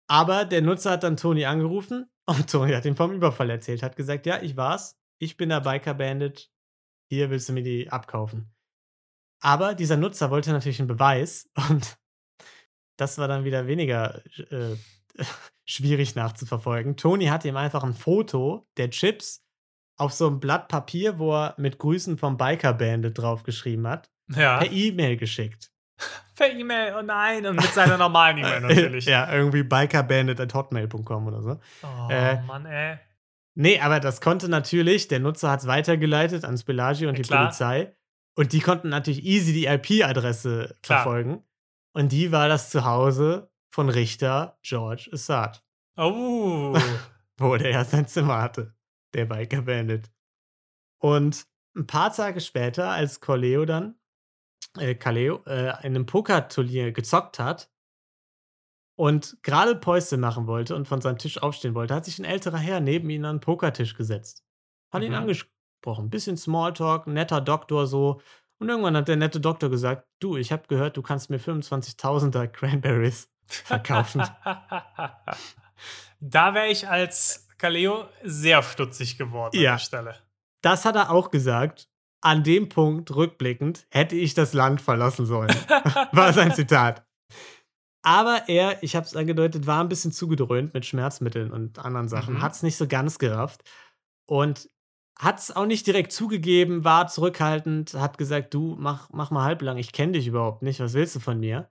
Aber der Nutzer hat dann Toni angerufen und Toni hat ihm vom Überfall erzählt. Hat gesagt, ja, ich war's. Ich bin der Biker Bandit. Hier willst du mir die abkaufen. Aber dieser Nutzer wollte natürlich einen Beweis und das war dann wieder weniger äh, schwierig nachzuverfolgen. Toni hat ihm einfach ein Foto der Chips auf so einem Blatt Papier, wo er mit Grüßen vom Biker Bandit draufgeschrieben hat, Ja. per E-Mail geschickt. Per E-Mail, oh nein. Und mit seiner normalen E-Mail natürlich. ja, irgendwie bikerbandit.hotmail.com oder so. Oh, Äh, Mann, ey. Nee, aber das konnte natürlich, der Nutzer hat es weitergeleitet ans Pelagi und Ja, die klar. Polizei. Und die konnten natürlich easy die IP-Adresse verfolgen. Und die war das Zuhause von Richter George Assad, Oh. wo der ja sein Zimmer hatte, der Biker Bandit. Und ein paar Tage später, als Corleo dann, äh, Kaleo, äh, in einem Pokerturnier gezockt hat und gerade Päuschen machen wollte und von seinem Tisch aufstehen wollte, hat sich ein älterer Herr neben ihn an den Pokertisch gesetzt. Hat ihn Mhm. angesprochen. Bisschen Smalltalk, netter Doktor so. Und irgendwann hat der nette Doktor gesagt: Du, ich habe gehört, du kannst mir 25.000er Cranberries verkaufen. da wäre ich als Kaleo sehr stutzig geworden an Ja. der Stelle. das hat er auch gesagt. An dem Punkt, rückblickend, hätte ich das Land verlassen sollen. war sein Zitat. Aber er, ich habe es angedeutet, war ein bisschen zugedröhnt mit Schmerzmitteln und anderen Sachen, Mhm. hat es nicht so ganz gerafft und hat es auch nicht direkt zugegeben, war zurückhaltend, hat gesagt, du mach, mach mal halblang, ich kenne dich überhaupt nicht, was willst du von mir?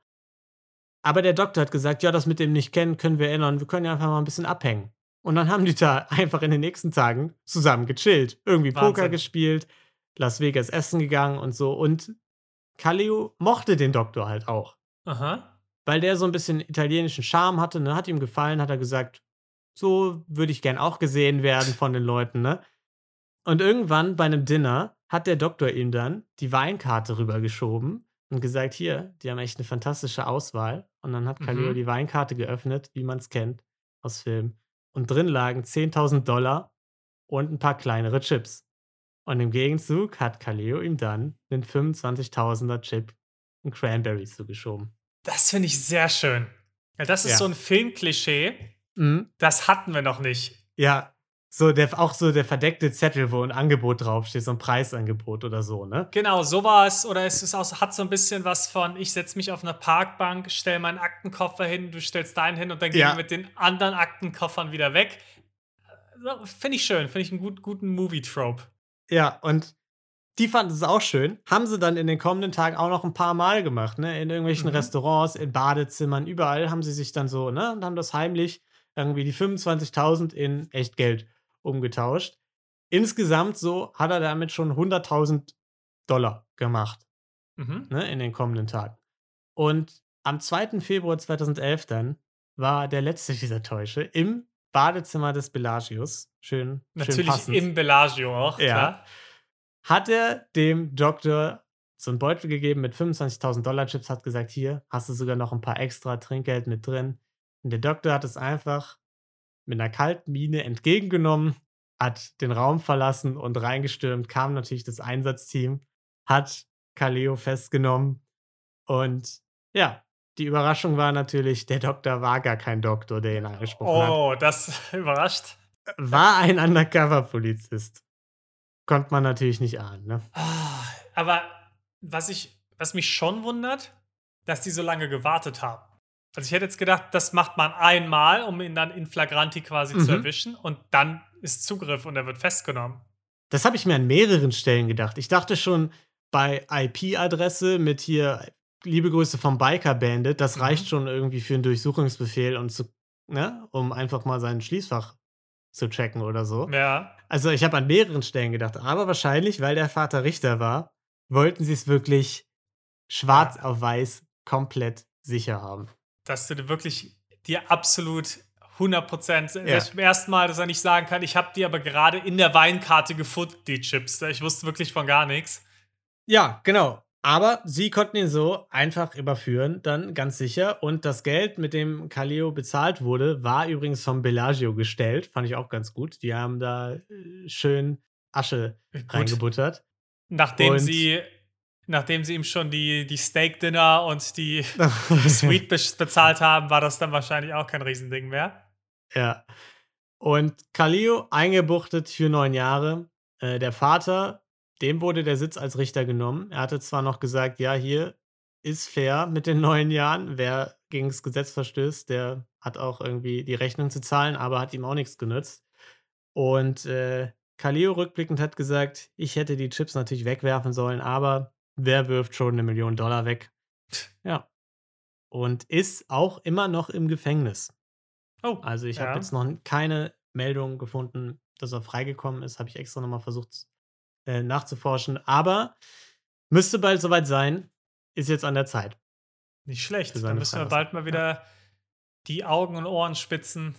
Aber der Doktor hat gesagt, ja, das mit dem nicht kennen können wir ändern, wir können ja einfach mal ein bisschen abhängen. Und dann haben die da einfach in den nächsten Tagen zusammen gechillt, irgendwie Poker Wahnsinn. gespielt, Las Vegas essen gegangen und so und Kallio mochte den Doktor halt auch Aha. weil der so ein bisschen italienischen Charme hatte, ne? Hat ihm gefallen, hat er gesagt, so würde ich gern auch gesehen werden von den Leuten, ne? Und irgendwann bei einem Dinner hat der Doktor ihm dann die Weinkarte rübergeschoben und gesagt, hier, die haben echt eine fantastische Auswahl. Und dann hat Kaleo Mhm. die Weinkarte geöffnet, wie man es kennt aus Filmen. Und drin lagen 10.000 Dollar und ein paar kleinere Chips. Und im Gegenzug hat Kaleo ihm dann einen 25.000er Chip und Cranberries zugeschoben. Das finde ich sehr schön. Ja, das ist Ja. so ein Filmklischee. Mhm. Das hatten wir noch nicht. Ja, so der, auch so der verdeckte Zettel, wo ein Angebot draufsteht, so ein Preisangebot oder so, ne? Genau, sowas. Oder es ist auch, hat so ein bisschen was von, ich setze mich auf eine Parkbank, stelle meinen Aktenkoffer hin, du stellst deinen hin und dann gehen Ja. wir mit den anderen Aktenkoffern wieder weg. Finde ich schön. Finde ich einen gut, guten Movie-Trope. Ja, und die fanden es auch schön. Haben sie dann in den kommenden Tagen auch noch ein paar Mal gemacht, ne? In irgendwelchen Mhm. Restaurants, in Badezimmern, überall haben sie sich dann so, ne? Und haben das heimlich irgendwie die 25.000 in Echtgeld umgetauscht. Insgesamt so hat er damit schon 100.000 Dollar gemacht. Mhm. ne, in den kommenden Tagen. Und am 2. Februar 2011 dann war der letzte dieser Täusche im Badezimmer des Belagius. Schön, schön Natürlich passend. im Bellagio auch, Ja. klar. hat er dem Doktor so einen Beutel gegeben mit 25.000 Dollar Chips, hat gesagt, hier hast du sogar noch ein paar extra Trinkgeld mit drin. Und der Doktor hat es einfach mit einer kalten Miene entgegengenommen, hat den Raum verlassen und reingestürmt, kam natürlich das Einsatzteam, hat Kaleo festgenommen und ja, die Überraschung war natürlich, der Doktor war gar kein Doktor, der ihn angesprochen hat. Oh, das überrascht. War ein Undercover-Polizist. Konnte man natürlich nicht ahnen, ne? Ah, Aber was, ich, was mich schon wundert, dass die so lange gewartet haben. Also ich hätte jetzt gedacht, das macht man einmal, um ihn dann in flagranti quasi zu Mhm. erwischen und dann ist Zugriff und er wird festgenommen. Das habe ich mir an mehreren Stellen gedacht. Ich dachte schon bei IP-Adresse mit hier liebe Grüße vom Biker Bandit, das Mhm. reicht schon irgendwie für einen Durchsuchungsbefehl und zu, ne, um einfach mal sein Schließfach zu checken oder so. Ja. Also ich habe an mehreren Stellen gedacht, aber wahrscheinlich, weil der Vater Richter war, wollten sie es wirklich schwarz Ja. auf weiß komplett sicher haben. Dass du wirklich dir absolut 100 Prozent. Selbst beim ersten Mal, dass er nicht sagen kann, ich habe die aber gerade in der Weinkarte gefunden, die Chips. Ich wusste wirklich von gar nichts. Ja, genau. Aber sie konnten ihn so einfach überführen, dann ganz sicher. Und das Geld, mit dem Kaleo bezahlt wurde, war übrigens vom Bellagio gestellt. Fand ich auch ganz gut. Die haben da äh, schön Asche gut. reingebuttert. Nachdem und sie nachdem sie ihm schon die, die Steak-Dinner und die, Suite bezahlt haben, war das dann wahrscheinlich auch kein Riesending mehr. Ja. Und Kalio eingebuchtet für neun Jahre. Äh, der Vater, dem wurde der Sitz als Richter genommen. Er hatte zwar noch gesagt, ja, hier ist fair mit den neun Jahren. Wer gegen das Gesetz verstößt, der hat auch irgendwie die Rechnung zu zahlen, aber hat ihm auch nichts genützt. Und äh, Kaleo rückblickend hat gesagt, ich hätte die Chips natürlich wegwerfen sollen, aber wer wirft schon eine Million Dollar weg? Ja. Und ist auch immer noch im Gefängnis. Oh. Also ich ja. habe jetzt noch keine Meldung gefunden, dass er freigekommen ist. Habe ich extra nochmal versucht äh, nachzuforschen. Aber müsste bald soweit sein. Ist jetzt an der Zeit. Nicht schlecht. Dann müssen wir bald mal wieder ja. die Augen und Ohren spitzen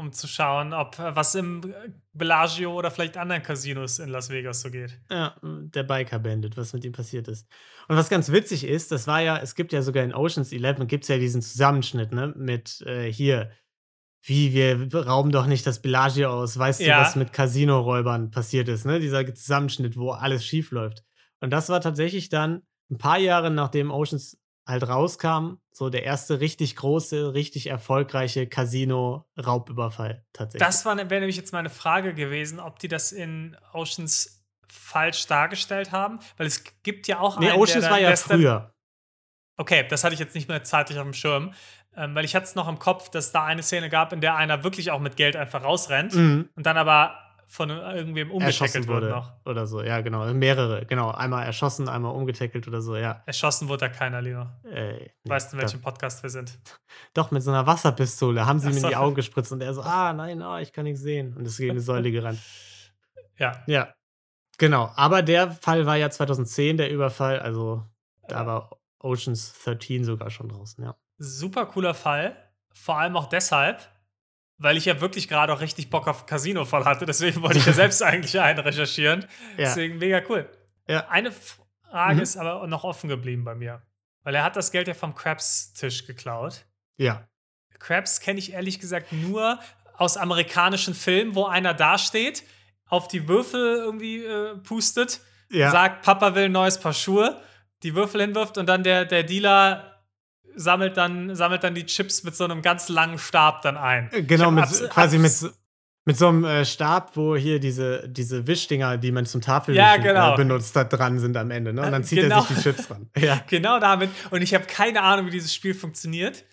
um zu schauen, ob äh, was im äh, Bellagio oder vielleicht anderen Casinos in Las Vegas so geht. Ja, der Biker Bandit, was mit ihm passiert ist. Und was ganz witzig ist, das war ja, es gibt ja sogar in Oceans 11 gibt es ja diesen Zusammenschnitt, ne, mit äh, hier, wie, wir rauben doch nicht das Bellagio aus, weißt ja. du, was mit Casino-Räubern passiert ist, ne, dieser Zusammenschnitt, wo alles schief läuft. Und das war tatsächlich dann ein paar Jahre nachdem Oceans halt rauskam, so der erste richtig große, richtig erfolgreiche Casino-Raubüberfall tatsächlich. Das wäre nämlich jetzt meine Frage gewesen, ob die das in Oceans falsch dargestellt haben, weil es gibt ja auch nee, einen, Oceans war ja früher. Okay, das hatte ich jetzt nicht mehr zeitlich auf dem Schirm, ähm, weil ich hatte es noch im Kopf, dass da eine Szene gab, in der einer wirklich auch mit Geld einfach rausrennt mhm. und dann aber von irgendwem umgetackelt wurde noch. Oder so, ja, genau. Mehrere, genau. Einmal erschossen, einmal umgetackelt oder so, ja. Erschossen wurde da keiner, Lino. Äh, weißt du, in welchem Podcast wir sind? Doch, mit so einer Wasserpistole haben sie ihm in die Augen gespritzt und er so, ah, nein, oh, ich kann nichts sehen. Und ist gegen eine Säule gerannt. Ja. Ja. Genau. Aber der Fall war ja 2010, der Überfall. Also da war Oceans 13 sogar schon draußen, ja. Super cooler Fall. Vor allem auch deshalb, weil ich ja wirklich gerade auch richtig Bock auf Casino voll hatte. Deswegen wollte ich ja selbst eigentlich einen recherchieren. Ja. Deswegen mega cool. Ja. Eine Frage mhm. ist aber noch offen geblieben bei mir. Weil er hat das Geld ja vom Krabs-Tisch geklaut. Ja. Krabs kenne ich ehrlich gesagt nur aus amerikanischen Filmen, wo einer dasteht, auf die Würfel irgendwie äh, pustet, ja. sagt, Papa will ein neues Paar Schuhe, die Würfel hinwirft und dann der, der Dealer sammelt dann, sammelt dann die Chips mit so einem ganz langen Stab dann ein. Äh, genau, mit, quasi mit, mit so einem äh, Stab, wo hier diese, diese Wischdinger, die man zum Tafelwischen ja, äh, genau. äh, benutzt, da dran sind am Ende. Ne? Und dann zieht genau. er sich die Chips ran. Ja. Genau damit. Und ich habe keine Ahnung, wie dieses Spiel funktioniert.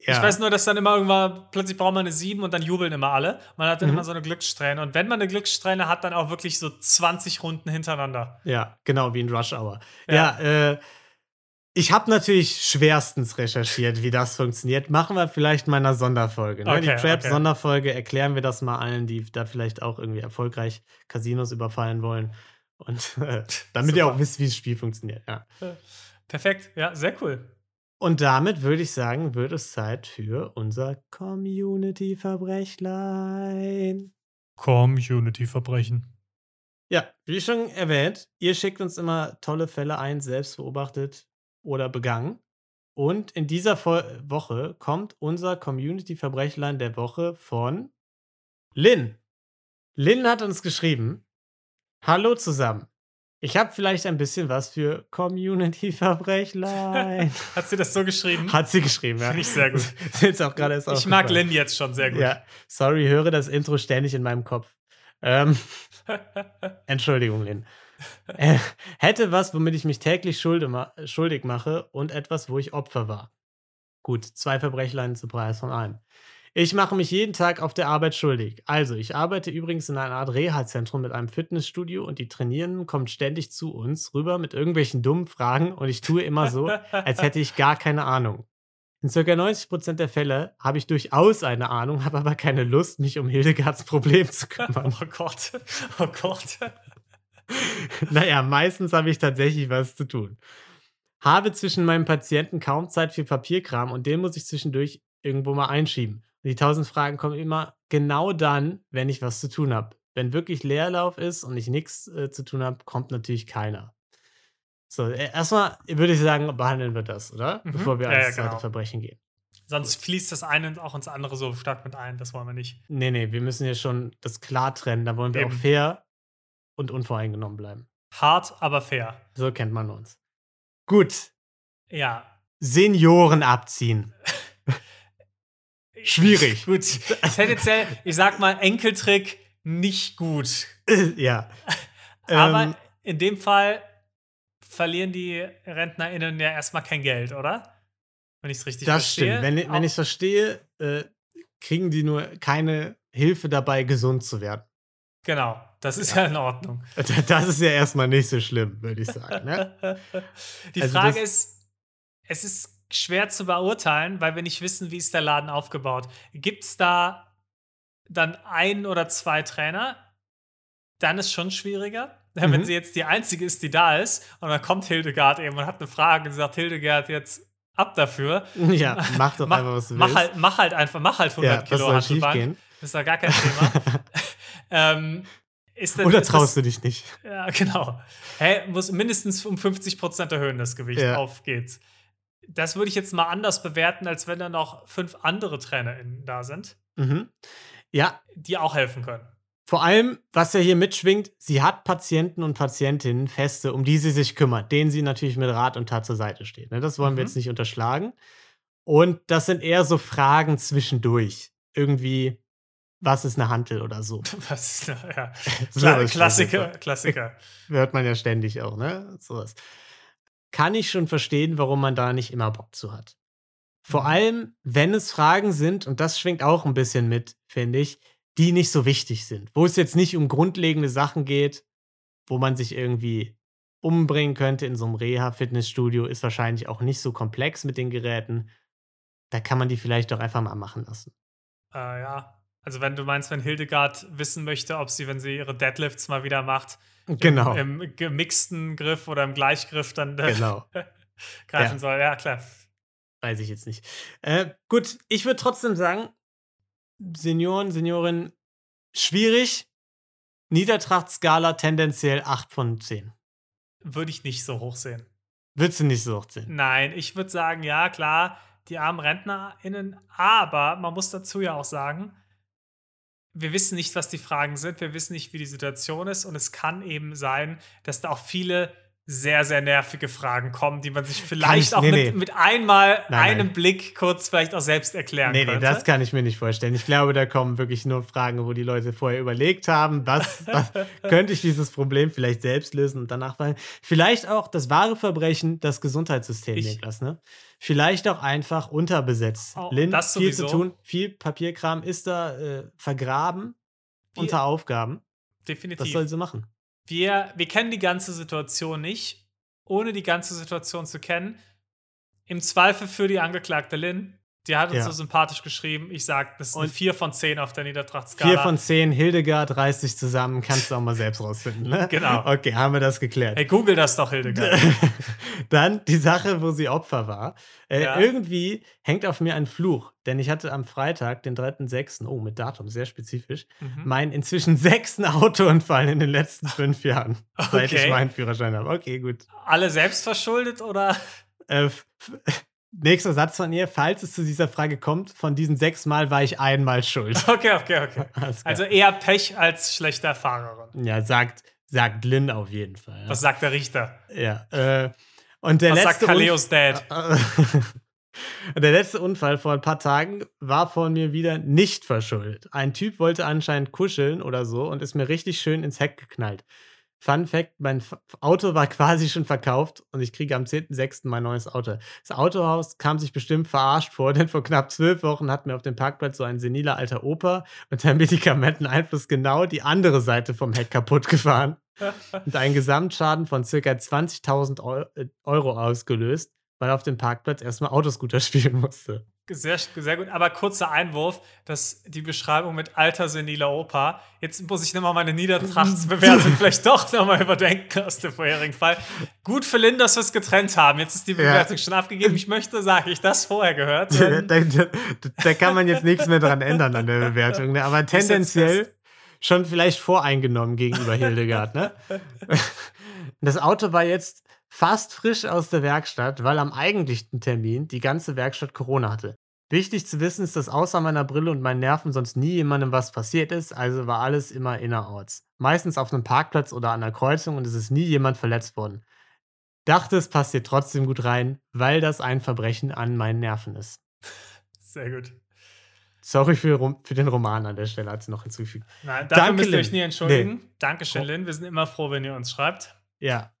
Ja. Ich weiß nur, dass dann immer irgendwann, plötzlich braucht man eine 7 und dann jubeln immer alle. Man hat dann mhm. immer so eine Glückssträhne. Und wenn man eine Glückssträhne hat, dann auch wirklich so 20 Runden hintereinander. Ja, genau, wie in Rush Hour. Ja, ja äh, ich habe natürlich schwerstens recherchiert, wie das funktioniert. Machen wir vielleicht mal in einer Sonderfolge. Ne? Okay, die Traps-Sonderfolge erklären wir das mal allen, die da vielleicht auch irgendwie erfolgreich Casinos überfallen wollen. Und äh, damit ihr auch wisst, wie das Spiel funktioniert. Ja. Perfekt, ja, sehr cool. Und damit würde ich sagen, wird es Zeit für unser Community-Verbrechlein. Community-Verbrechen. Ja, wie schon erwähnt, ihr schickt uns immer tolle Fälle ein, selbst beobachtet, oder begangen. Und in dieser Vo Woche kommt unser Community-Verbrechlein der Woche von Lynn. Lynn hat uns geschrieben: Hallo zusammen. Ich habe vielleicht ein bisschen was für Community-Verbrechlein. Hat sie das so geschrieben? Hat sie geschrieben, ja. Finde ich sehr gut. jetzt auch gerade ich mag Lynn jetzt schon sehr gut. Ja, sorry, höre das Intro ständig in meinem Kopf. Ähm, Entschuldigung, Lynn. Äh, hätte was, womit ich mich täglich schuldig mache und etwas, wo ich Opfer war. Gut, zwei Verbrechlein zu Preis von einem. Ich mache mich jeden Tag auf der Arbeit schuldig. Also, ich arbeite übrigens in einer Art Reha-Zentrum mit einem Fitnessstudio und die Trainierenden kommen ständig zu uns rüber mit irgendwelchen dummen Fragen und ich tue immer so, als hätte ich gar keine Ahnung. In ca. 90% der Fälle habe ich durchaus eine Ahnung, habe aber keine Lust, mich um Hildegards Problem zu kümmern. Oh Gott, oh Gott. Naja, meistens habe ich tatsächlich was zu tun. Habe zwischen meinem Patienten kaum Zeit für Papierkram und den muss ich zwischendurch irgendwo mal einschieben. Und die 1000 Fragen kommen immer genau dann, wenn ich was zu tun habe. Wenn wirklich Leerlauf ist und ich nichts äh, zu tun habe, kommt natürlich keiner. So, äh, erstmal würde ich sagen, behandeln wir das, oder? Mhm. Bevor wir Ja, ja, ans zweite genau. Verbrechen gehen. Sonst fließt das eine auch ins andere so stark mit ein. Das wollen wir nicht. Nee, nee, wir müssen ja schon das klar trennen. Da wollen wir Eben. auch fair und unvoreingenommen bleiben. Hart, aber fair. So kennt man uns. Gut, Ja. Senioren abziehen. Schwierig. Gut. Tendenziell, ich sag mal, Enkeltrick nicht gut. ja. Aber Ähm, in dem Fall verlieren die RentnerInnen ja erstmal kein Geld, oder? Wenn ich es richtig das verstehe. stimmt. Wenn, wenn ich es verstehe, äh, kriegen die nur keine Hilfe dabei, gesund zu werden. Genau, das ist ja, in Ordnung. Das ist ja erstmal nicht so schlimm, würde ich sagen. Ne? Die Also Frage ist, es ist schwer zu beurteilen, weil wir nicht wissen, wie ist der Laden aufgebaut. Gibt es da dann ein oder zwei Trainer? Dann ist schon schwieriger. Wenn Mhm. sie jetzt die einzige ist, die da ist, und dann kommt Hildegard eben und hat eine Frage und sagt, Hildegard, jetzt ab dafür. Ja, mach doch mach, einfach, was du mach willst. halt, mach halt einfach, mach halt 100 ja, was Kilo gehen? Das ist da gar kein Thema. ähm, ist denn, Oder traust das, du dich nicht? Ja, genau. Hä, muss mindestens um 50% erhöhen, das Gewicht. Ja. Auf geht's. Das würde ich jetzt mal anders bewerten, als wenn da noch fünf andere TrainerInnen da sind, Mhm. Ja, die auch helfen können. vor allem, was ja hier mitschwingt, sie hat Patienten und Patientinnen feste, um die sie sich kümmert, denen sie natürlich mit Rat und Tat zur Seite steht. Ne? Das wollen wir Mhm. jetzt nicht unterschlagen. Und das sind eher so Fragen zwischendurch. Irgendwie, was ist eine Hantel oder so. Was, ja. So Klassiker. Klassiker. Hört man ja ständig auch, ne? Sowas. Kann ich schon verstehen, warum man da nicht immer Bock zu hat. Vor Mhm. allem, wenn es Fragen sind, und das schwingt auch ein bisschen mit, finde ich, die nicht so wichtig sind. Wo es jetzt nicht um grundlegende Sachen geht, wo man sich irgendwie umbringen könnte in so einem Reha-Fitnessstudio, ist wahrscheinlich auch nicht so komplex mit den Geräten. Da kann man die vielleicht doch einfach mal machen lassen. Äh, ja. Also, wenn du meinst, wenn Hildegard wissen möchte, ob sie, wenn sie ihre Deadlifts mal wieder macht, Genau. im, im gemixten Griff oder im Gleichgriff dann äh, Genau. greifen Ja. soll. Ja, klar. Weiß ich jetzt nicht. Äh, gut, ich würde trotzdem sagen, Senioren, Seniorin, schwierig. Niedertrachtskala tendenziell 8 von 10. Würde ich nicht so hoch sehen. Würdest du nicht so hoch sehen? Nein, ich würde sagen, ja, klar, die armen RentnerInnen, aber man muss dazu ja auch sagen, wir wissen nicht, was die Fragen sind, wir wissen nicht, wie die Situation ist und es kann eben sein, dass da auch viele sehr, sehr nervige Fragen kommen, die man sich vielleicht ich- auch nee, mit, nee. mit einmal Nein, einem nein. Blick kurz vielleicht auch selbst erklären Nee, nee, könnte. das kann ich mir nicht vorstellen. Ich glaube, da kommen wirklich nur Fragen, wo die Leute vorher überlegt haben, was, was könnte ich dieses Problem vielleicht selbst lösen und danach fallen. Vielleicht auch das wahre Verbrechen, das Gesundheitssystem, Ich- Niklas, ne? Vielleicht auch einfach unterbesetzt. Oh, das viel zu tun, viel Papierkram ist da äh, vergraben Wir- unter Aufgaben. Definitiv. Was soll sie machen? wir, wir kennen die ganze Situation nicht. Ohne die ganze Situation zu kennen, im Zweifel für die Angeklagte Lynn, die hat uns Ja. so sympathisch geschrieben. Ich sag, das ist eine Und- 4 von 10 auf der Niedertrachtskala. Vier von zehn, Hildegard reißt sich zusammen, kannst du auch mal selbst rausfinden, ne? Genau. Okay, haben wir das geklärt. Hey, google das doch, Hildegard. Dann die Sache, wo sie Opfer war. Äh, Ja. Irgendwie hängt auf mir ein Fluch, denn ich hatte am Freitag, den 3.6., oh, mit Datum, sehr spezifisch, Mhm. meinen inzwischen sechsten Autounfall in den letzten fünf Jahren, seit ich Okay. meinen Führerschein habe. Okay, gut. Alle selbst verschuldet oder? Äh, nächster Satz von ihr, falls es zu dieser Frage kommt, von diesen sechs Mal war ich einmal schuld. Okay, okay, okay. Also eher Pech als schlechte Fahrerin. ja, sagt, sagt Lynn auf jeden Fall. Ja. Was sagt der Richter? Ja, äh, und der Was sagt letzte Unfall. Kaleos Dad? Und der letzte Unfall vor ein paar Tagen war von mir wieder nicht verschuldet. Ein Typ wollte anscheinend kuscheln oder so und ist mir richtig schön ins Heck geknallt. Fun Fact: Mein Auto war quasi schon verkauft und ich kriege am 10.06. mein neues Auto. Das Autohaus kam sich bestimmt verarscht vor, denn vor knapp zwölf Wochen hat mir auf dem Parkplatz so ein seniler alter Opa unter Medikamenteneinfluss genau die andere Seite vom Heck kaputt gefahren und einen Gesamtschaden von circa 20.000 Eu- äh, Euro ausgelöst, weil er auf dem Parkplatz erstmal Autoscooter spielen musste. Sehr, sehr gut. Aber kurzer Einwurf, dass die Beschreibung mit alter seniler Opa. Jetzt muss ich nochmal meine Niedertrachtsbewertung vielleicht doch nochmal überdenken aus dem vorherigen Fall. Gut für Lynn, dass wir es getrennt haben. Jetzt ist die Bewertung ja. schon abgegeben. Ich möchte, sage ich das vorher gehört. Da, da, da, kann man jetzt nichts mehr dran ändern an der Bewertung. Ne? Aber tendenziell schon vielleicht voreingenommen gegenüber Hildegard. Ne? Das Auto war jetzt fast frisch aus der Werkstatt, weil am eigentlichen Termin die ganze Werkstatt Corona hatte. Wichtig zu wissen ist, dass außer meiner Brille und meinen Nerven sonst nie jemandem was passiert ist, also war alles immer innerorts. Meistens auf einem Parkplatz oder an der Kreuzung und es ist nie jemand verletzt worden. Dachte, es passt hier trotzdem gut rein, weil das ein Verbrechen an meinen Nerven ist. Sehr gut. Sorry für, für den Roman an der Stelle, hat sie noch hinzugefügt. Nein, dafür Danke, müsst ihr euch nie entschuldigen. Nee. Dankeschön, Lynn. Wir sind immer froh, wenn ihr uns schreibt. Ja.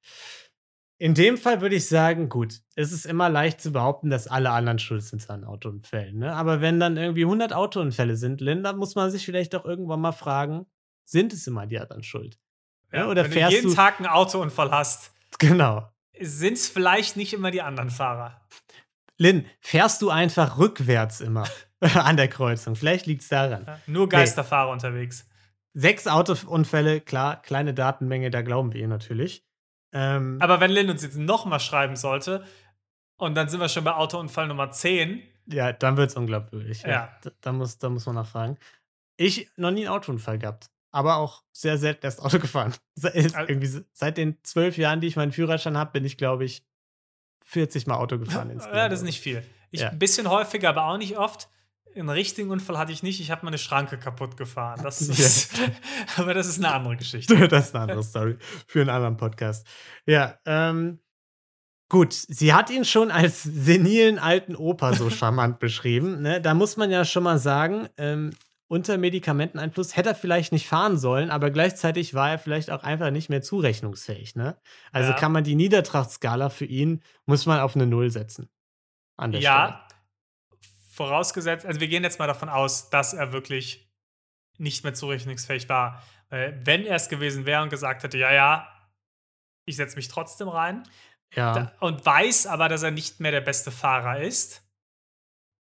In dem Fall würde ich sagen, gut, es ist immer leicht zu behaupten, dass alle anderen schuld sind an Autounfällen. Ne? Aber wenn dann irgendwie 100 Autounfälle sind, Linda, muss man sich vielleicht auch irgendwann mal fragen, sind es immer die anderen schuld? Ja, Oder wenn fährst du jeden du Tag einen Autounfall hast, genau. sind es vielleicht nicht immer die anderen Fahrer. Lynn, fährst du einfach rückwärts immer an der Kreuzung? Vielleicht liegt es daran. Ja, nur Geisterfahrer nee. unterwegs. Sechs Autounfälle, klar, kleine Datenmenge, da glauben wir ihr natürlich. Ähm, Aber wenn Lynn uns jetzt nochmal schreiben sollte, und dann sind wir schon bei Autounfall Nummer 10. Ja, dann wird es unglaubwürdig. Ja. ja. Da, da, muss, da muss man nachfragen. Ich noch nie einen Autounfall gehabt, aber auch sehr selten erst Auto gefahren. Seit, irgendwie, seit den zwölf Jahren, die ich meinen Führerschein habe, bin ich, glaube ich, 40 Mal Auto gefahren. ja, das ist nicht viel. Ich ja. ein bisschen häufiger, aber auch nicht oft. Einen richtigen Unfall hatte ich nicht. Ich habe meine Schranke kaputt gefahren. Das ist, aber das ist eine andere Geschichte. das ist eine andere Story für einen anderen Podcast. Ja, ähm, gut. Sie hat ihn schon als senilen alten Opa so charmant beschrieben. Ne? Da muss man ja schon mal sagen, ähm, unter Medikamenteneinfluss hätte er vielleicht nicht fahren sollen, aber gleichzeitig war er vielleicht auch einfach nicht mehr zurechnungsfähig. Ne? Also ja. kann man die Niedertrachtskala für ihn, muss man auf eine Null setzen. An der ja, Stelle vorausgesetzt, also wir gehen jetzt mal davon aus, dass er wirklich nicht mehr zurechnungsfähig war. wenn er es gewesen wäre und gesagt hätte, ja, ja, ich setze mich trotzdem rein. Ja. Da, und weiß aber, dass er nicht mehr der beste Fahrer ist.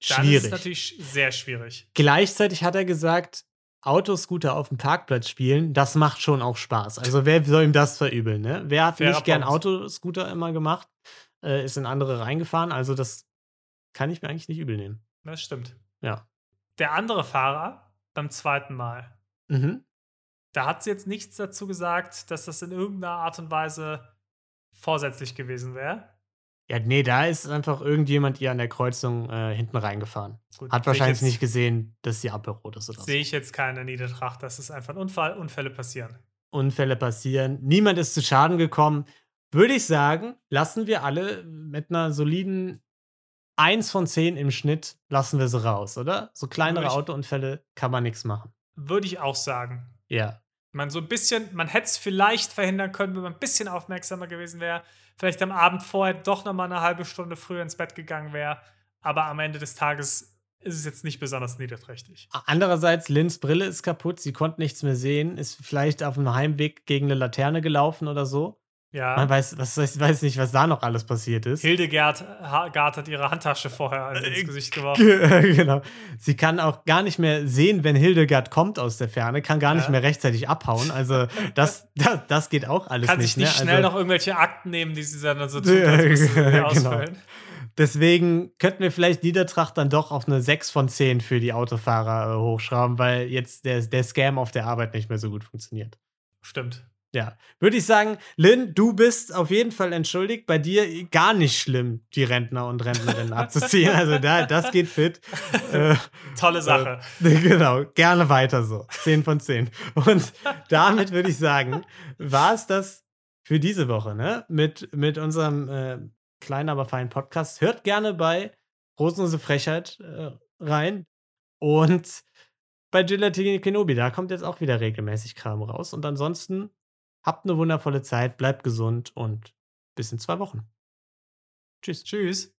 Dann schwierig. ist es natürlich sehr schwierig. Gleichzeitig hat er gesagt, Autoscooter auf dem Parkplatz spielen, das macht schon auch Spaß. Also wer soll ihm das verübeln, ne? Wer hat Fairer nicht gern Autoscooter immer gemacht, äh, ist in andere reingefahren, also das kann ich mir eigentlich nicht übel nehmen. Das stimmt. Ja. Der andere Fahrer beim zweiten Mal. Mhm. Da hat sie jetzt nichts dazu gesagt, dass das in irgendeiner Art und Weise vorsätzlich gewesen wäre. Ja, nee, da ist einfach irgendjemand ihr an der Kreuzung äh, hinten reingefahren. Gut, Hat wahrscheinlich jetzt, nicht gesehen, dass sie abbelrot ist oder Sehe ich jetzt keine Niedertracht, das ist einfach ein Unfall, Unfälle passieren. Unfälle passieren. Niemand ist zu Schaden gekommen. Würde ich sagen, lassen wir alle mit einer soliden eins von zehn im Schnitt lassen wir sie raus, oder? So kleinere ich, Autounfälle kann man nichts machen. Würde ich auch sagen. Ja. Man so ein bisschen, man hätte es vielleicht verhindern können, wenn man ein bisschen aufmerksamer gewesen wäre. Vielleicht am Abend vorher doch noch mal eine halbe Stunde früher ins Bett gegangen wäre. Aber am Ende des Tages ist es jetzt nicht besonders niederträchtig. Andererseits, Lins Brille ist kaputt, sie konnte nichts mehr sehen, ist vielleicht auf dem Heimweg gegen eine Laterne gelaufen oder so. Ja. Man weiß, was, weiß nicht, was da noch alles passiert ist. Hildegard Gard hat ihre Handtasche vorher ins äh, Gesicht geworfen. genau. Sie kann auch gar nicht mehr sehen, wenn Hildegard kommt aus der Ferne, kann gar ja. nicht mehr rechtzeitig abhauen. Also das, das, das geht auch alles kann nicht. Kann sich nicht ne? schnell also, noch irgendwelche Akten nehmen, die sie dann so genau. ausfüllen. Deswegen könnten wir vielleicht Niedertracht dann doch auf eine 6 von 10 für die Autofahrer äh, hochschrauben, weil jetzt der, der Scam auf der Arbeit nicht mehr so gut funktioniert. Stimmt. Ja, würde ich sagen, Lynn, du bist auf jeden Fall entschuldigt. Bei dir gar nicht schlimm, die Rentner und Rentnerinnen abzuziehen. Also da, das geht fit. Äh, Tolle Sache. Äh, genau, gerne weiter so. Zehn von zehn. Und damit würde ich sagen, war es das für diese Woche, ne? Mit, mit unserem äh, kleinen, aber feinen Podcast. Hört gerne bei Rosenlose Frechheit äh, rein. Und bei Gelatine Kenobi, da kommt jetzt auch wieder regelmäßig Kram raus. Und ansonsten Habt eine wundervolle Zeit, bleibt gesund und bis in zwei Wochen. Tschüss. Tschüss.